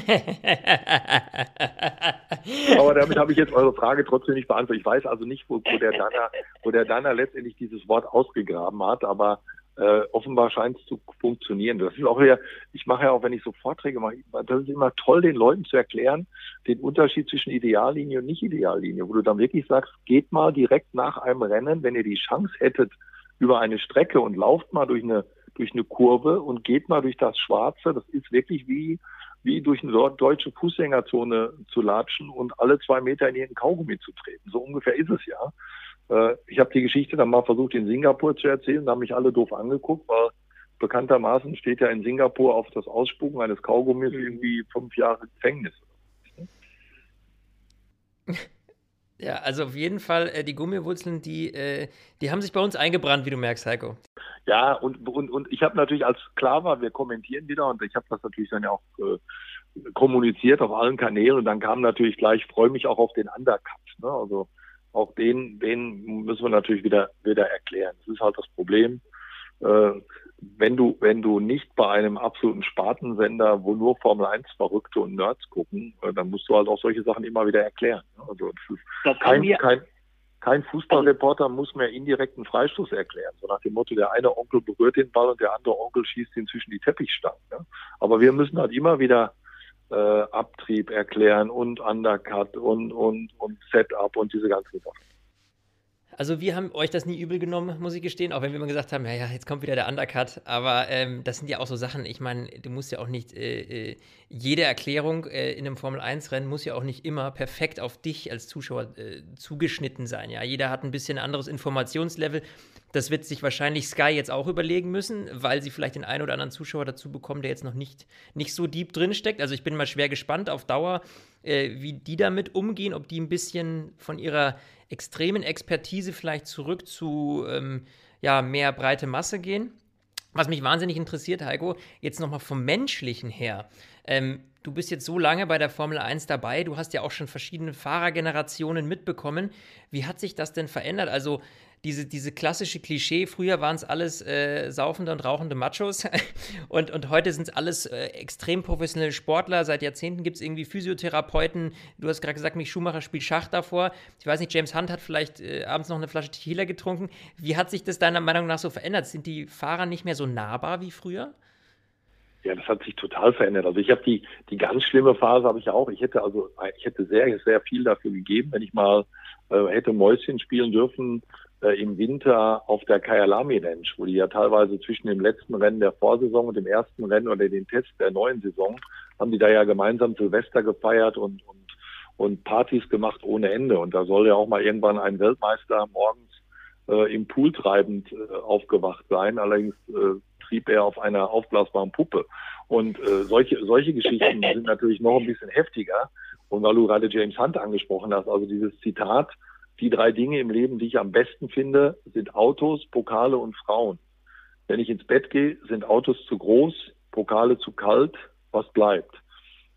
Aber damit habe ich jetzt eure Frage trotzdem nicht beantwortet. Ich weiß also nicht, wo, wo der Danner, wo der Danner letztendlich dieses Wort ausgegraben hat, aber äh, offenbar scheint es zu funktionieren. Das ist auch wieder, ich mache ja auch, wenn ich so Vorträge mache, das ist immer toll, den Leuten zu erklären, den Unterschied zwischen Ideallinie und Nicht-Ideallinie, wo du dann wirklich sagst, geht mal direkt nach einem Rennen, wenn ihr die Chance hättet, über eine Strecke und lauft mal durch eine, durch eine Kurve und geht mal durch das Schwarze. Das ist wirklich wie, wie durch eine deutsche Fußgängerzone zu latschen und alle zwei Meter in ihren Kaugummi zu treten. So ungefähr ist es ja. Äh, ich habe die Geschichte dann mal versucht in Singapur zu erzählen, da haben mich alle doof angeguckt, weil bekanntermaßen steht ja in Singapur auf das Ausspucken eines Kaugummis irgendwie fünf Jahre Gefängnis. Ja, also auf jeden Fall, äh, die Gummiwurzeln, die, äh, die haben sich bei uns eingebrannt, wie du merkst, Heiko. Ja, und, und, und ich habe natürlich, als klar war, wir kommentieren wieder und ich habe das natürlich dann ja auch äh, kommuniziert auf allen Kanälen und dann kam natürlich gleich, freue mich auch auf den Undercut. Ne? Also auch den, den müssen wir natürlich wieder, wieder erklären. Das ist halt das Problem. Äh, wenn du, wenn du nicht bei einem absoluten Spartensender, wo nur Formel 1 Verrückte und Nerds gucken, äh, dann musst du halt auch solche Sachen immer wieder erklären. Also das ist das kein, kein, kein Fußballreporter muss mehr indirekten Freistoß erklären. So nach dem Motto, der eine Onkel berührt den Ball und der andere Onkel schießt ihn zwischen die Teppichstangen. Ne? Aber wir müssen halt immer wieder äh, Abtrieb erklären und Undercut und, und, und Setup und diese ganzen Sachen. Also wir haben euch das nie übel genommen, muss ich gestehen, auch wenn wir immer gesagt haben, ja, ja, jetzt kommt wieder der Undercut. Aber ähm, das sind ja auch so Sachen, ich meine, du musst ja auch nicht, äh, äh, jede Erklärung äh, in einem Formel-1-Rennen muss ja auch nicht immer perfekt auf dich als Zuschauer äh, zugeschnitten sein. Ja, jeder hat ein bisschen anderes Informationslevel. Das wird sich wahrscheinlich Sky jetzt auch überlegen müssen, weil sie vielleicht den einen oder anderen Zuschauer dazu bekommen, der jetzt noch nicht, nicht so deep drin steckt. Also ich bin mal schwer gespannt auf Dauer, äh, wie die damit umgehen, ob die ein bisschen von ihrer extremen Expertise vielleicht zurück zu ähm, ja, mehr breite Masse gehen. Was mich wahnsinnig interessiert, Heiko, jetzt nochmal vom Menschlichen her. Ähm, du bist jetzt so lange bei der Formel 1 dabei, du hast ja auch schon verschiedene Fahrergenerationen mitbekommen. Wie hat sich das denn verändert? Also diese, diese klassische Klischee, früher waren es alles äh, saufende und rauchende Machos und, und heute sind es alles äh, extrem professionelle Sportler. Seit Jahrzehnten gibt es irgendwie Physiotherapeuten. Du hast gerade gesagt, mich Schumacher spielt Schach davor. Ich weiß nicht, James Hunt hat vielleicht äh, abends noch eine Flasche Tequila getrunken. Wie hat sich das deiner Meinung nach so verändert? Sind die Fahrer nicht mehr so nahbar wie früher? Ja, das hat sich total verändert. Also ich habe die, die ganz schlimme Phase habe ich ja auch. Ich hätte also, ich hätte sehr, sehr viel dafür gegeben, wenn ich mal äh, hätte Mäuschen spielen dürfen äh, im Winter auf der Kyalami Ranch, wo die ja teilweise zwischen dem letzten Rennen der Vorsaison und dem ersten Rennen oder den Test der neuen Saison haben die da ja gemeinsam Silvester gefeiert und, und, und Partys gemacht ohne Ende. Und da soll ja auch mal irgendwann ein Weltmeister morgens äh, im Pool treibend äh, aufgewacht sein. Allerdings äh, trieb er auf einer aufblasbaren Puppe. Und äh, solche, solche Geschichten sind natürlich noch ein bisschen heftiger. Und weil du gerade James Hunt angesprochen hast, also dieses Zitat, die drei Dinge im Leben, die ich am besten finde, sind Autos, Pokale und Frauen. Wenn ich ins Bett gehe, sind Autos zu groß, Pokale zu kalt, was bleibt?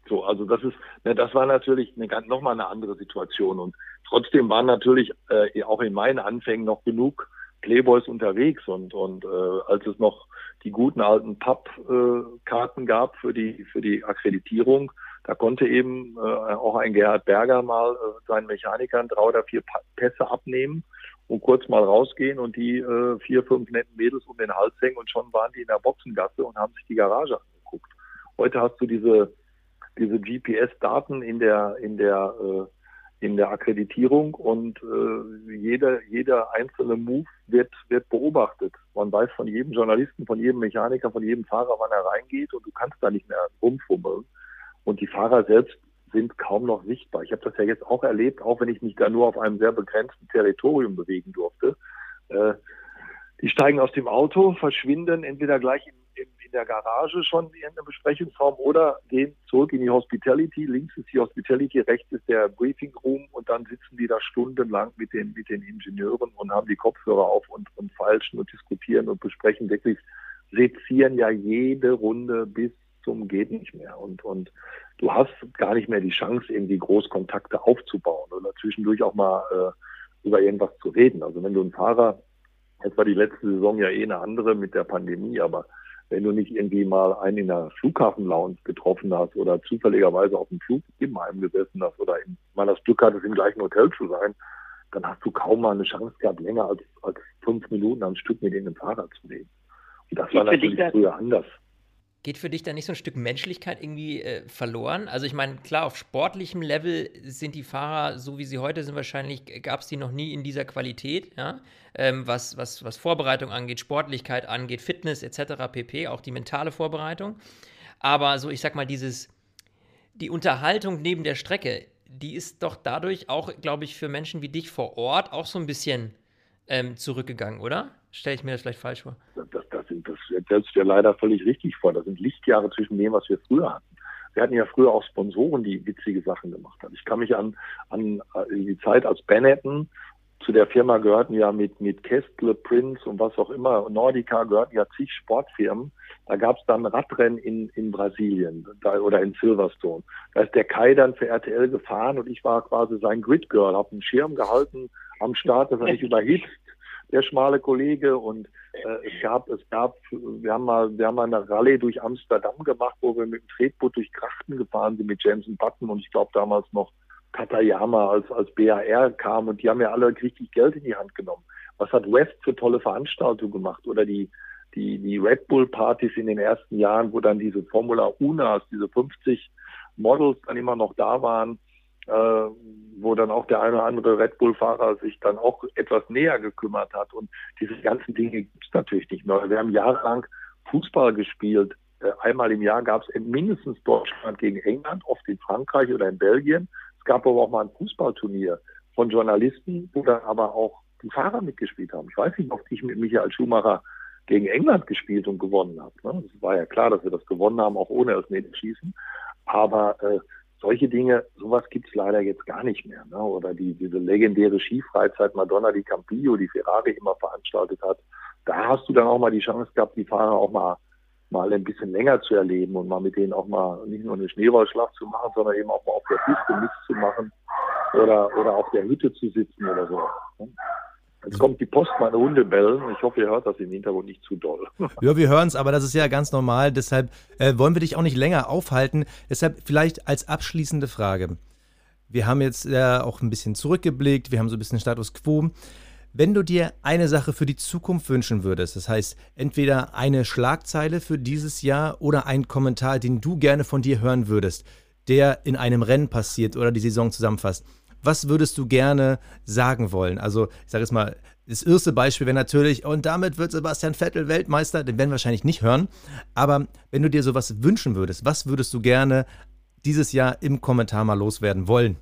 So, also das ist, ne, das war natürlich eine ganz nochmal eine andere Situation und trotzdem waren natürlich äh, auch in meinen Anfängen noch genug Playboys unterwegs und und äh, als es noch die guten alten Pappkarten äh, gab für die für die Akkreditierung, da konnte eben äh, auch ein Gerhard Berger mal äh, seinen Mechanikern drei oder vier Pässe abnehmen und kurz mal rausgehen und die äh, vier, fünf netten Mädels um den Hals hängen und schon waren die in der Boxengasse und haben sich die Garage angeguckt. Heute hast du diese, diese GPS-Daten in der, in der, äh, in der Akkreditierung und äh, jeder, jeder einzelne Move wird, wird beobachtet. Man weiß von jedem Journalisten, von jedem Mechaniker, von jedem Fahrer, wann er reingeht und du kannst da nicht mehr rumfummeln. Und die Fahrer selbst sind kaum noch sichtbar. Ich habe das ja jetzt auch erlebt, auch wenn ich mich da nur auf einem sehr begrenzten Territorium bewegen durfte. Äh, die steigen aus dem Auto, verschwinden entweder gleich in, in, in der Garage schon in einer Besprechungsraum oder gehen zurück in die Hospitality. Links ist die Hospitality, rechts ist der Briefing Room und dann sitzen die da stundenlang mit den, mit den Ingenieuren und haben die Kopfhörer auf und, und feilschen und diskutieren und besprechen wirklich, sezieren ja jede Runde bis zum geht nicht mehr. Und, und du hast gar nicht mehr die Chance, irgendwie Großkontakte aufzubauen oder zwischendurch auch mal äh, über irgendwas zu reden. Also wenn du einen Fahrer, jetzt war die letzte Saison ja eh eine andere mit der Pandemie, aber wenn du nicht irgendwie mal einen in der Flughafenlounge getroffen hast oder zufälligerweise auf dem Flug im Heim gesessen hast oder in, mal das Glück hattest, im gleichen Hotel zu sein, dann hast du kaum mal eine Chance gehabt, länger als, als fünf Minuten am Stück mit dem Fahrer zu reden. Und das war natürlich früher anders. Geht für dich da nicht so ein Stück Menschlichkeit irgendwie äh, verloren? Also ich meine, klar, auf sportlichem Level sind die Fahrer, so wie sie heute sind, wahrscheinlich gab es die noch nie in dieser Qualität, ja? Ähm, was, was, was Vorbereitung angeht, Sportlichkeit angeht, Fitness etc. pp, auch die mentale Vorbereitung. Aber so, ich sag mal, dieses, die Unterhaltung neben der Strecke, die ist doch dadurch auch, glaube ich, für Menschen wie dich vor Ort auch so ein bisschen ähm, zurückgegangen, oder? Stelle ich mir das vielleicht falsch vor? Das, das stellst du dir leider völlig richtig vor. Das sind Lichtjahre zwischen dem, was wir früher hatten. Wir hatten ja früher auch Sponsoren, die witzige Sachen gemacht haben. Ich kann mich an, an äh, die Zeit als Benetton, zu der Firma gehörten ja mit, mit Kestle, Prince und was auch immer, Nordica gehörten ja zig Sportfirmen. Da gab es dann Radrennen in, in Brasilien da, oder in Silverstone. Da ist der Kai dann für RTL gefahren und ich war quasi sein Grid Girl, habe einen Schirm gehalten am Start, dass er nicht überhitzt der schmale Kollege und äh, es gab, es gab, wir haben mal, wir haben mal eine Rallye durch Amsterdam gemacht, wo wir mit dem Tretboot durch Krachten gefahren sind mit Jameson Button und ich glaube damals noch Katayama als, als BAR kam und die haben ja alle richtig Geld in die Hand genommen. Was hat West für tolle Veranstaltungen gemacht oder die, die, die Red Bull Partys in den ersten Jahren, wo dann diese Formula Unas, diese 50 Models dann immer noch da waren äh, wo dann auch der eine oder andere Red Bull-Fahrer sich dann auch etwas näher gekümmert hat. Und diese ganzen Dinge gibt es natürlich nicht mehr. Wir haben jahrelang Fußball gespielt. Äh, einmal im Jahr gab es mindestens Deutschland gegen England, oft in Frankreich oder in Belgien. Es gab aber auch mal ein Fußballturnier von Journalisten, wo dann aber auch die Fahrer mitgespielt haben. Ich weiß nicht, ob ich mit Michael Schumacher gegen England gespielt und gewonnen habe. Ne? Es war ja klar, dass wir das gewonnen haben, auch ohne Elfmeterschießen. Aber äh, solche Dinge, sowas gibt es leider jetzt gar nicht mehr. Ne? Oder die, diese legendäre Skifreizeit Madonna di Campillo, die Ferrari immer veranstaltet hat. Da hast du dann auch mal die Chance gehabt, die Fahrer auch mal, mal ein bisschen länger zu erleben und mal mit denen auch mal nicht nur eine Schneeballschlacht zu machen, sondern eben auch mal auf der Piste mitzumachen oder, oder auf der Hütte zu sitzen oder so. Ne? Jetzt kommt die Post, meine Hunde bellen. Ich hoffe, ihr hört das im Hintergrund nicht zu doll. Ja, wir hören es, aber das ist ja ganz normal. Deshalb äh, wollen wir dich auch nicht länger aufhalten. Deshalb vielleicht als abschließende Frage. Wir haben jetzt ja äh, auch ein bisschen zurückgeblickt. Wir haben so ein bisschen Status quo. Wenn du dir eine Sache für die Zukunft wünschen würdest, das heißt entweder eine Schlagzeile für dieses Jahr oder einen Kommentar, den du gerne von dir hören würdest, der in einem Rennen passiert oder die Saison zusammenfasst, was würdest du gerne sagen wollen? Also, ich sage jetzt mal, das erste Beispiel wäre natürlich, und damit wird Sebastian Vettel Weltmeister, den werden wir wahrscheinlich nicht hören. Aber wenn du dir sowas wünschen würdest, was würdest du gerne dieses Jahr im Kommentar mal loswerden wollen?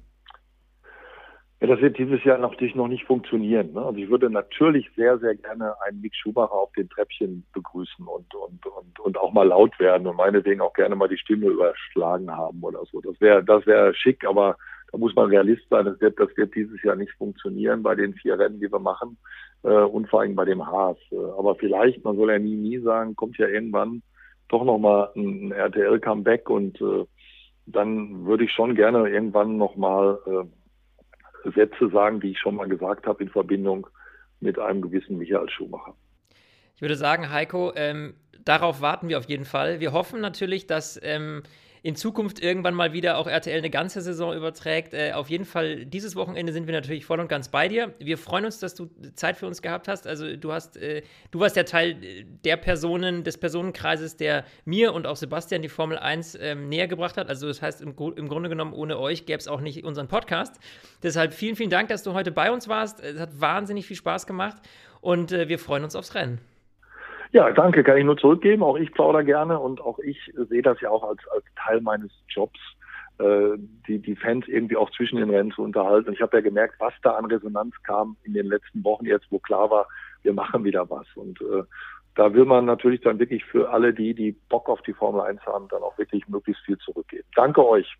Ja, das wird dieses Jahr natürlich noch nicht funktionieren. Ne? Also ich würde natürlich sehr, sehr gerne einen Mick Schumacher auf den Treppchen begrüßen und, und, und, und auch mal laut werden und meinetwegen auch gerne mal die Stimme überschlagen haben oder so. Das wäre das wäre schick, aber da muss man Realist sein. Das wird, das wird dieses Jahr nicht funktionieren bei den vier Rennen, die wir machen äh, und vor allem bei dem Haas. Äh, aber vielleicht, man soll ja nie, nie sagen, kommt ja irgendwann doch nochmal ein, RTL-Comeback und äh, dann würde ich schon gerne irgendwann nochmal äh, Sätze sagen, die ich schon mal gesagt habe in Verbindung mit einem gewissen Michael Schumacher. Ich würde sagen, Heiko, ähm, darauf warten wir auf jeden Fall. Wir hoffen natürlich, dass ähm, in Zukunft irgendwann mal wieder auch RTL eine ganze Saison überträgt. Äh, auf jeden Fall, dieses Wochenende sind wir natürlich voll und ganz bei dir. Wir freuen uns, dass du Zeit für uns gehabt hast. Also du hast, äh, du warst der Teil der Personen, des Personenkreises, der mir und auch Sebastian die Formel 1 ähm, näher gebracht hat. Also das heißt, im, im Grunde genommen, ohne euch gäbe es auch nicht unseren Podcast. Deshalb vielen, vielen Dank, dass du heute bei uns warst. Es hat wahnsinnig viel Spaß gemacht und äh, wir freuen uns aufs Rennen. Ja, danke, kann ich nur zurückgeben. Auch ich plaudere gerne und auch ich sehe das ja auch als, als Teil meines Jobs, äh, die, die Fans irgendwie auch zwischen den Rennen zu unterhalten. Und ich habe ja gemerkt, was da an Resonanz kam in den letzten Wochen jetzt, wo klar war, wir machen wieder was. Und äh, da will man natürlich dann wirklich für alle die, die Bock auf die Formel 1 haben, dann auch wirklich möglichst viel zurückgeben. Danke euch.